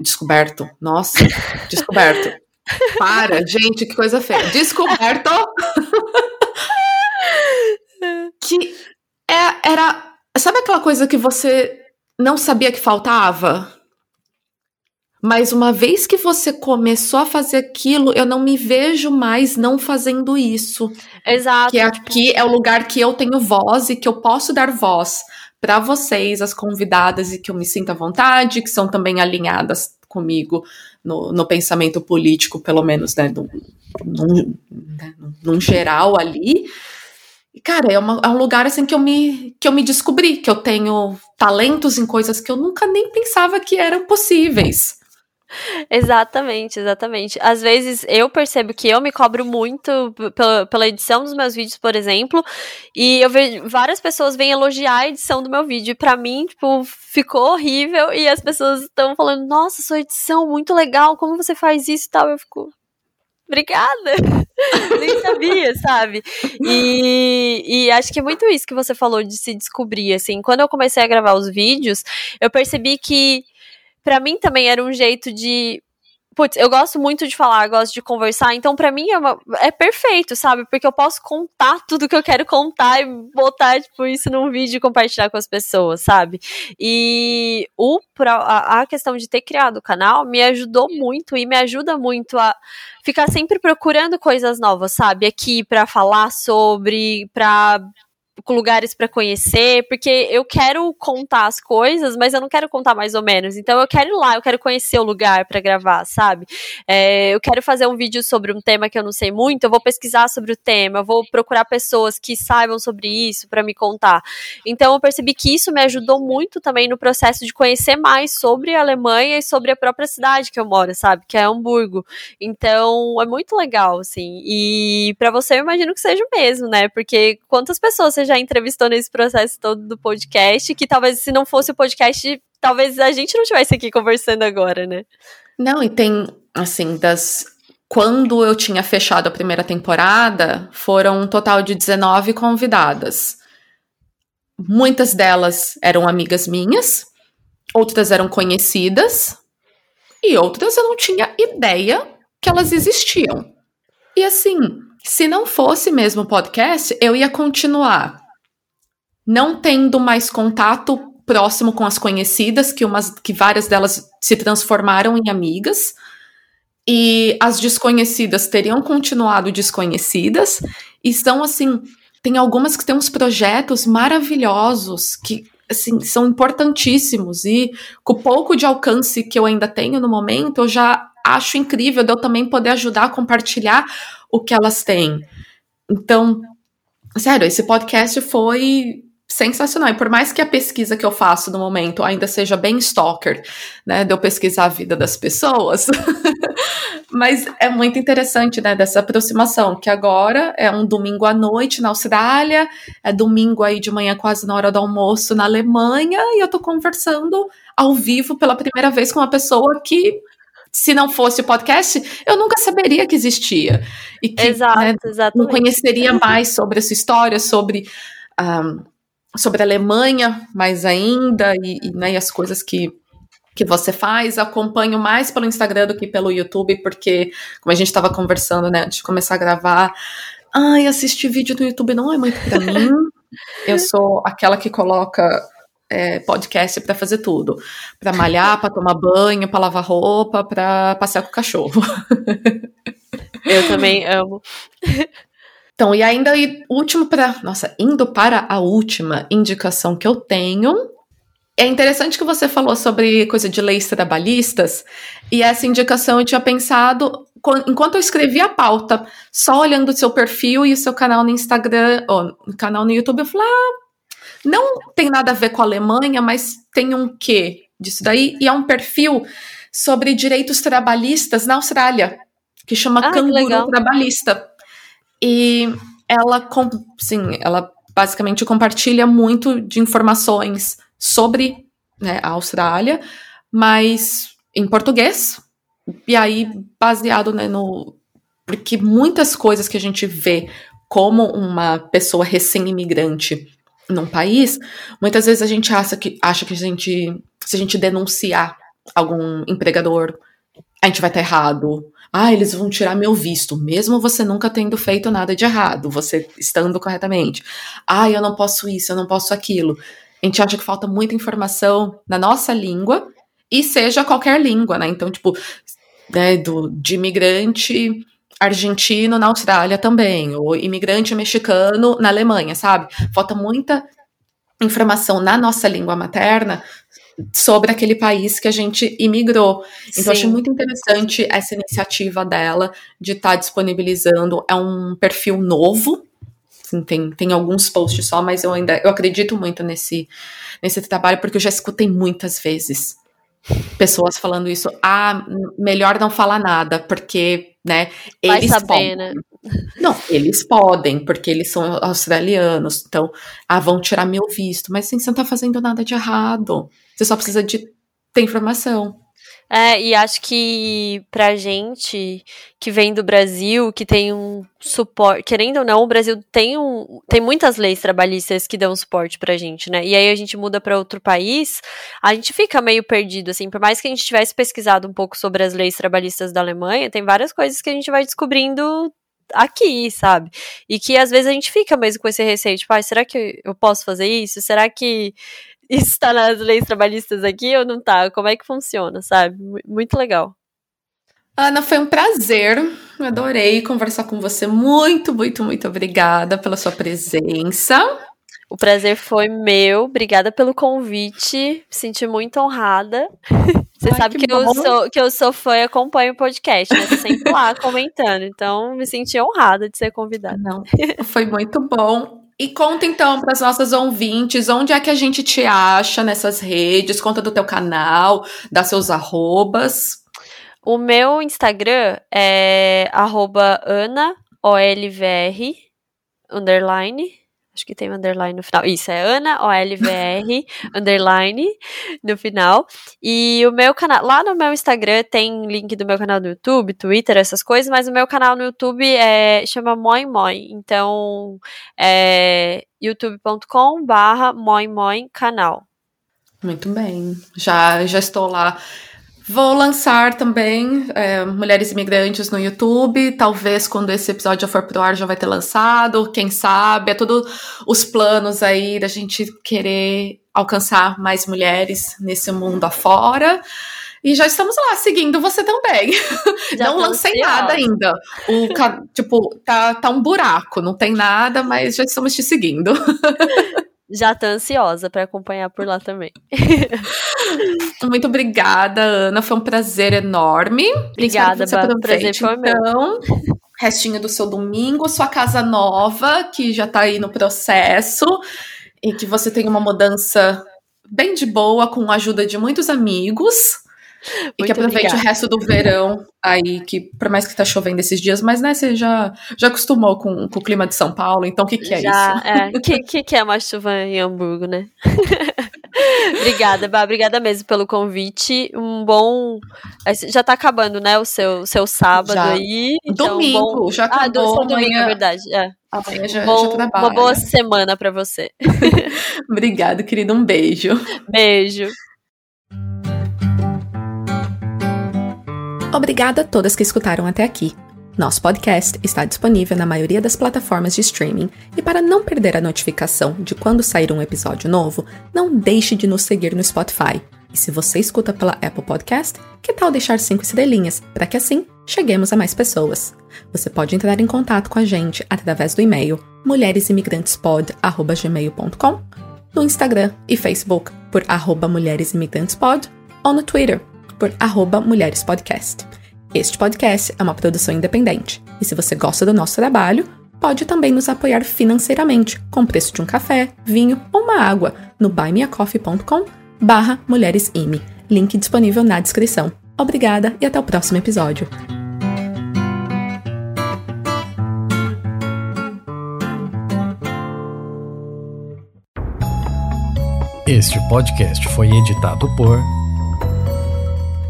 Descoberto. Nossa, descoberto. Para, gente, que coisa feia. Descoberto. que é, era. Sabe aquela coisa que você não sabia que faltava? Mas uma vez que você começou a fazer aquilo, eu não me vejo mais não fazendo isso. Exato. Que aqui é o lugar que eu tenho voz e que eu posso dar voz para vocês, as convidadas, e que eu me sinta à vontade, que são também alinhadas comigo no, no pensamento político, pelo menos, né, num, num, num geral ali. E, cara, é, uma, é, um lugar assim que eu, me, que eu me descobri, que eu tenho talentos em coisas que eu nunca nem pensava que eram possíveis. Exatamente, exatamente. Às vezes eu percebo que eu me cobro muito pela, edição dos meus vídeos, por exemplo, e eu vejo várias pessoas vêm elogiar a edição do meu vídeo. Pra mim, tipo, ficou horrível e as pessoas estão falando: Nossa, sua edição muito legal, como você faz isso e tal. Eu fico. Obrigada! Nem sabia, sabe? E, e acho que é muito isso que você falou de se descobrir, assim. Quando eu comecei a gravar os vídeos, eu percebi que para mim também era um jeito de putz, eu gosto muito de falar, gosto de conversar, então para mim é, uma, é perfeito, sabe? Porque eu posso contar tudo que eu quero contar e botar, tipo, isso num vídeo e compartilhar com as pessoas, sabe? E o, a, a questão de ter criado o canal me ajudou muito e me ajuda muito a ficar sempre procurando coisas novas, sabe? Aqui para falar sobre, para lugares para conhecer, porque eu quero contar as coisas, mas eu não quero contar mais ou menos. Então eu quero ir lá, eu quero conhecer o lugar para gravar, sabe? É, eu quero fazer um vídeo sobre um tema que eu não sei muito, eu vou pesquisar sobre o tema, eu vou procurar pessoas que saibam sobre isso para me contar. Então eu percebi que isso me ajudou muito também no processo de conhecer mais sobre a Alemanha e sobre a própria cidade que eu moro, sabe? Que é Hamburgo. Então é muito legal, assim. E para você eu imagino que seja o mesmo, né? Porque quantas pessoas você já entrevistou nesse processo todo do podcast, que talvez se não fosse o podcast, talvez a gente não estivesse aqui conversando agora, né? Não, e tem, assim, das. Quando eu tinha fechado a primeira temporada, foram um total de 19 convidadas. Muitas delas eram amigas minhas, outras eram conhecidas, e outras eu não tinha ideia que elas existiam. E assim, se não fosse mesmo podcast, eu ia continuar não tendo mais contato próximo com as conhecidas, que, umas, que várias delas se transformaram em amigas, e as desconhecidas teriam continuado desconhecidas, e são assim, tem algumas que têm uns projetos maravilhosos que assim, são importantíssimos, e com o pouco de alcance que eu ainda tenho no momento, eu já acho incrível de eu também poder ajudar a compartilhar o que elas têm. Então, sério, esse podcast foi sensacional. E por mais que a pesquisa que eu faço no momento ainda seja bem stalker, né, de eu pesquisar a vida das pessoas, mas é muito interessante, né, dessa aproximação, que agora é um domingo à noite na Austrália, é domingo aí de manhã quase na hora do almoço na Alemanha, e eu tô conversando ao vivo pela primeira vez com uma pessoa que se não fosse o podcast, eu nunca saberia que existia. E que Exato, né, não conheceria mais sobre essa história, sobre, um, sobre a Alemanha, mais ainda, e, e, né, e as coisas que, que você faz. Acompanho mais pelo Instagram do que pelo YouTube, porque, como a gente estava conversando, né, antes de começar a gravar, ai, assistir vídeo no YouTube não é muito para mim. Eu sou aquela que coloca é, podcast para fazer tudo, para malhar, para tomar banho, para lavar roupa, para passear com o cachorro. Eu também amo. Então, e ainda último para, nossa, indo para a última indicação que eu tenho, é interessante que você falou sobre coisa de leis trabalhistas, e essa indicação eu tinha pensado enquanto eu escrevi a pauta, só olhando o seu perfil e o seu canal no Instagram, ou canal no YouTube, eu falei, ah, não tem nada a ver com a Alemanha, mas tem um quê disso daí, e é um perfil sobre direitos trabalhistas na Austrália, que chama Ah, que Canguru legal. Trabalhista. E ela, sim, ela basicamente compartilha muito de informações sobre né, a Austrália, mas em português, e aí baseado né, no. Porque muitas coisas que a gente vê como uma pessoa recém-imigrante num país, muitas vezes a gente acha que, acha que a gente, se a gente denunciar algum empregador, a gente vai estar errado. Ah, eles vão tirar meu visto, mesmo você nunca tendo feito nada de errado, você estando corretamente. Ah, eu não posso isso, eu não posso aquilo. A gente acha que falta muita informação na nossa língua, e seja qualquer língua, né? Então, tipo, né, do, de imigrante argentino na Austrália também, ou imigrante mexicano na Alemanha, sabe? Falta muita informação na nossa língua materna sobre aquele país que a gente imigrou. Então, eu achei muito interessante essa iniciativa dela de estar disponibilizando. É um perfil novo. Assim, tem, tem alguns posts só, mas eu ainda eu acredito muito nesse, nesse trabalho, porque eu já escutei muitas vezes pessoas falando isso. Ah, melhor não falar nada, porque, né, Vai eles saber, podem. né? Não, eles podem, porque eles são australianos. Então, ah, vão tirar meu visto. Mas assim, você não tá fazendo nada de errado. Você só precisa de ter informação. É, e acho que pra gente que vem do Brasil, que tem um suporte, querendo ou não, o Brasil tem um, tem muitas leis trabalhistas que dão suporte pra gente, né? E aí a gente muda pra outro país, a gente fica meio perdido assim, por mais que a gente tivesse pesquisado um pouco sobre as leis trabalhistas da Alemanha, tem várias coisas que a gente vai descobrindo aqui, sabe? E que às vezes a gente fica mesmo com esse receio, tipo, ah, será que eu posso fazer isso? Será que isso tá nas leis trabalhistas aqui ou não tá? Como é que funciona, sabe? Mu- Muito legal. Ana, foi um prazer. Eu Adorei conversar com você. Muito, muito, muito obrigada pela sua presença. O prazer foi meu. Obrigada pelo convite. Me senti muito honrada. Você Ai, sabe que que, eu sou, que eu sou fã e acompanho o podcast, né? Sempre lá comentando. Então, me senti honrada de ser convidada. Não, foi muito bom. E conta então para as nossas ouvintes onde é que a gente te acha nessas redes. Conta do teu canal, dá seus arrobas. O meu Instagram é arroba AnaOLVR, underline. Acho que tem um underline no final. Isso, é Ana OLVR, underline, no final. E o meu canal, lá no meu Instagram tem link do meu canal do YouTube, Twitter, essas coisas, mas o meu canal no YouTube é, chama Moi Moi. Então, é youtube.com barra Moi Moi canal. Muito bem. Já, já estou lá. Vou lançar também é, Mulheres Imigrantes no YouTube. Talvez quando esse episódio for pro ar já vai ter lançado. Quem sabe? É tudo os planos aí da gente querer alcançar mais mulheres nesse mundo afora. E já estamos lá, seguindo você também. Já não lancei ansiosa. nada ainda. O, tipo, tá, tá um buraco, não tem nada, mas já estamos te seguindo. Já tô ansiosa pra acompanhar por lá também. Muito obrigada, Ana. Foi um prazer enorme. Obrigada, Espero que Bá. O prazer foi meu. Então, restinho do seu domingo, sua casa nova, que já tá aí no processo, e que você tenha uma mudança bem de boa, com a ajuda de muitos amigos. e que aproveite obrigada. o resto do verão aí, que por mais que tá chovendo esses dias, mas né, você já, já acostumou com, com o clima de São Paulo, então o que, que é já, isso? É. O que, que, que é uma chuva em Hamburgo, né? obrigada, Bá, obrigada mesmo pelo convite. Um bom. Já tá acabando, né? O seu, seu sábado já. aí. Então, domingo, bom... já acabou. Ah, do, domingo, amanhã... é verdade. É. Amanhã já, bom, já Uma boa semana para você. Obrigada, querido. Um beijo. Beijo. Obrigada a todas que escutaram até aqui. Nosso podcast está disponível na maioria das plataformas de streaming e para não perder a notificação de quando sair um episódio novo, não deixe de nos seguir no Spotify. E se você escuta pela Apple Podcast, que tal deixar cinco estrelinhas para que assim cheguemos a mais pessoas? Você pode entrar em contato com a gente através do e-mail mulheresimigrantespod@gmail.com, no Instagram e Facebook por mulheresimigrantespod ou no Twitter por mulherespodcast. Este podcast é uma produção independente e se você gosta do nosso trabalho, pode também nos apoiar financeiramente com o preço de um café, vinho ou uma água no buymeacoffee.com barra mulheresime. Link disponível na descrição. Obrigada e até o próximo episódio. Este podcast foi editado por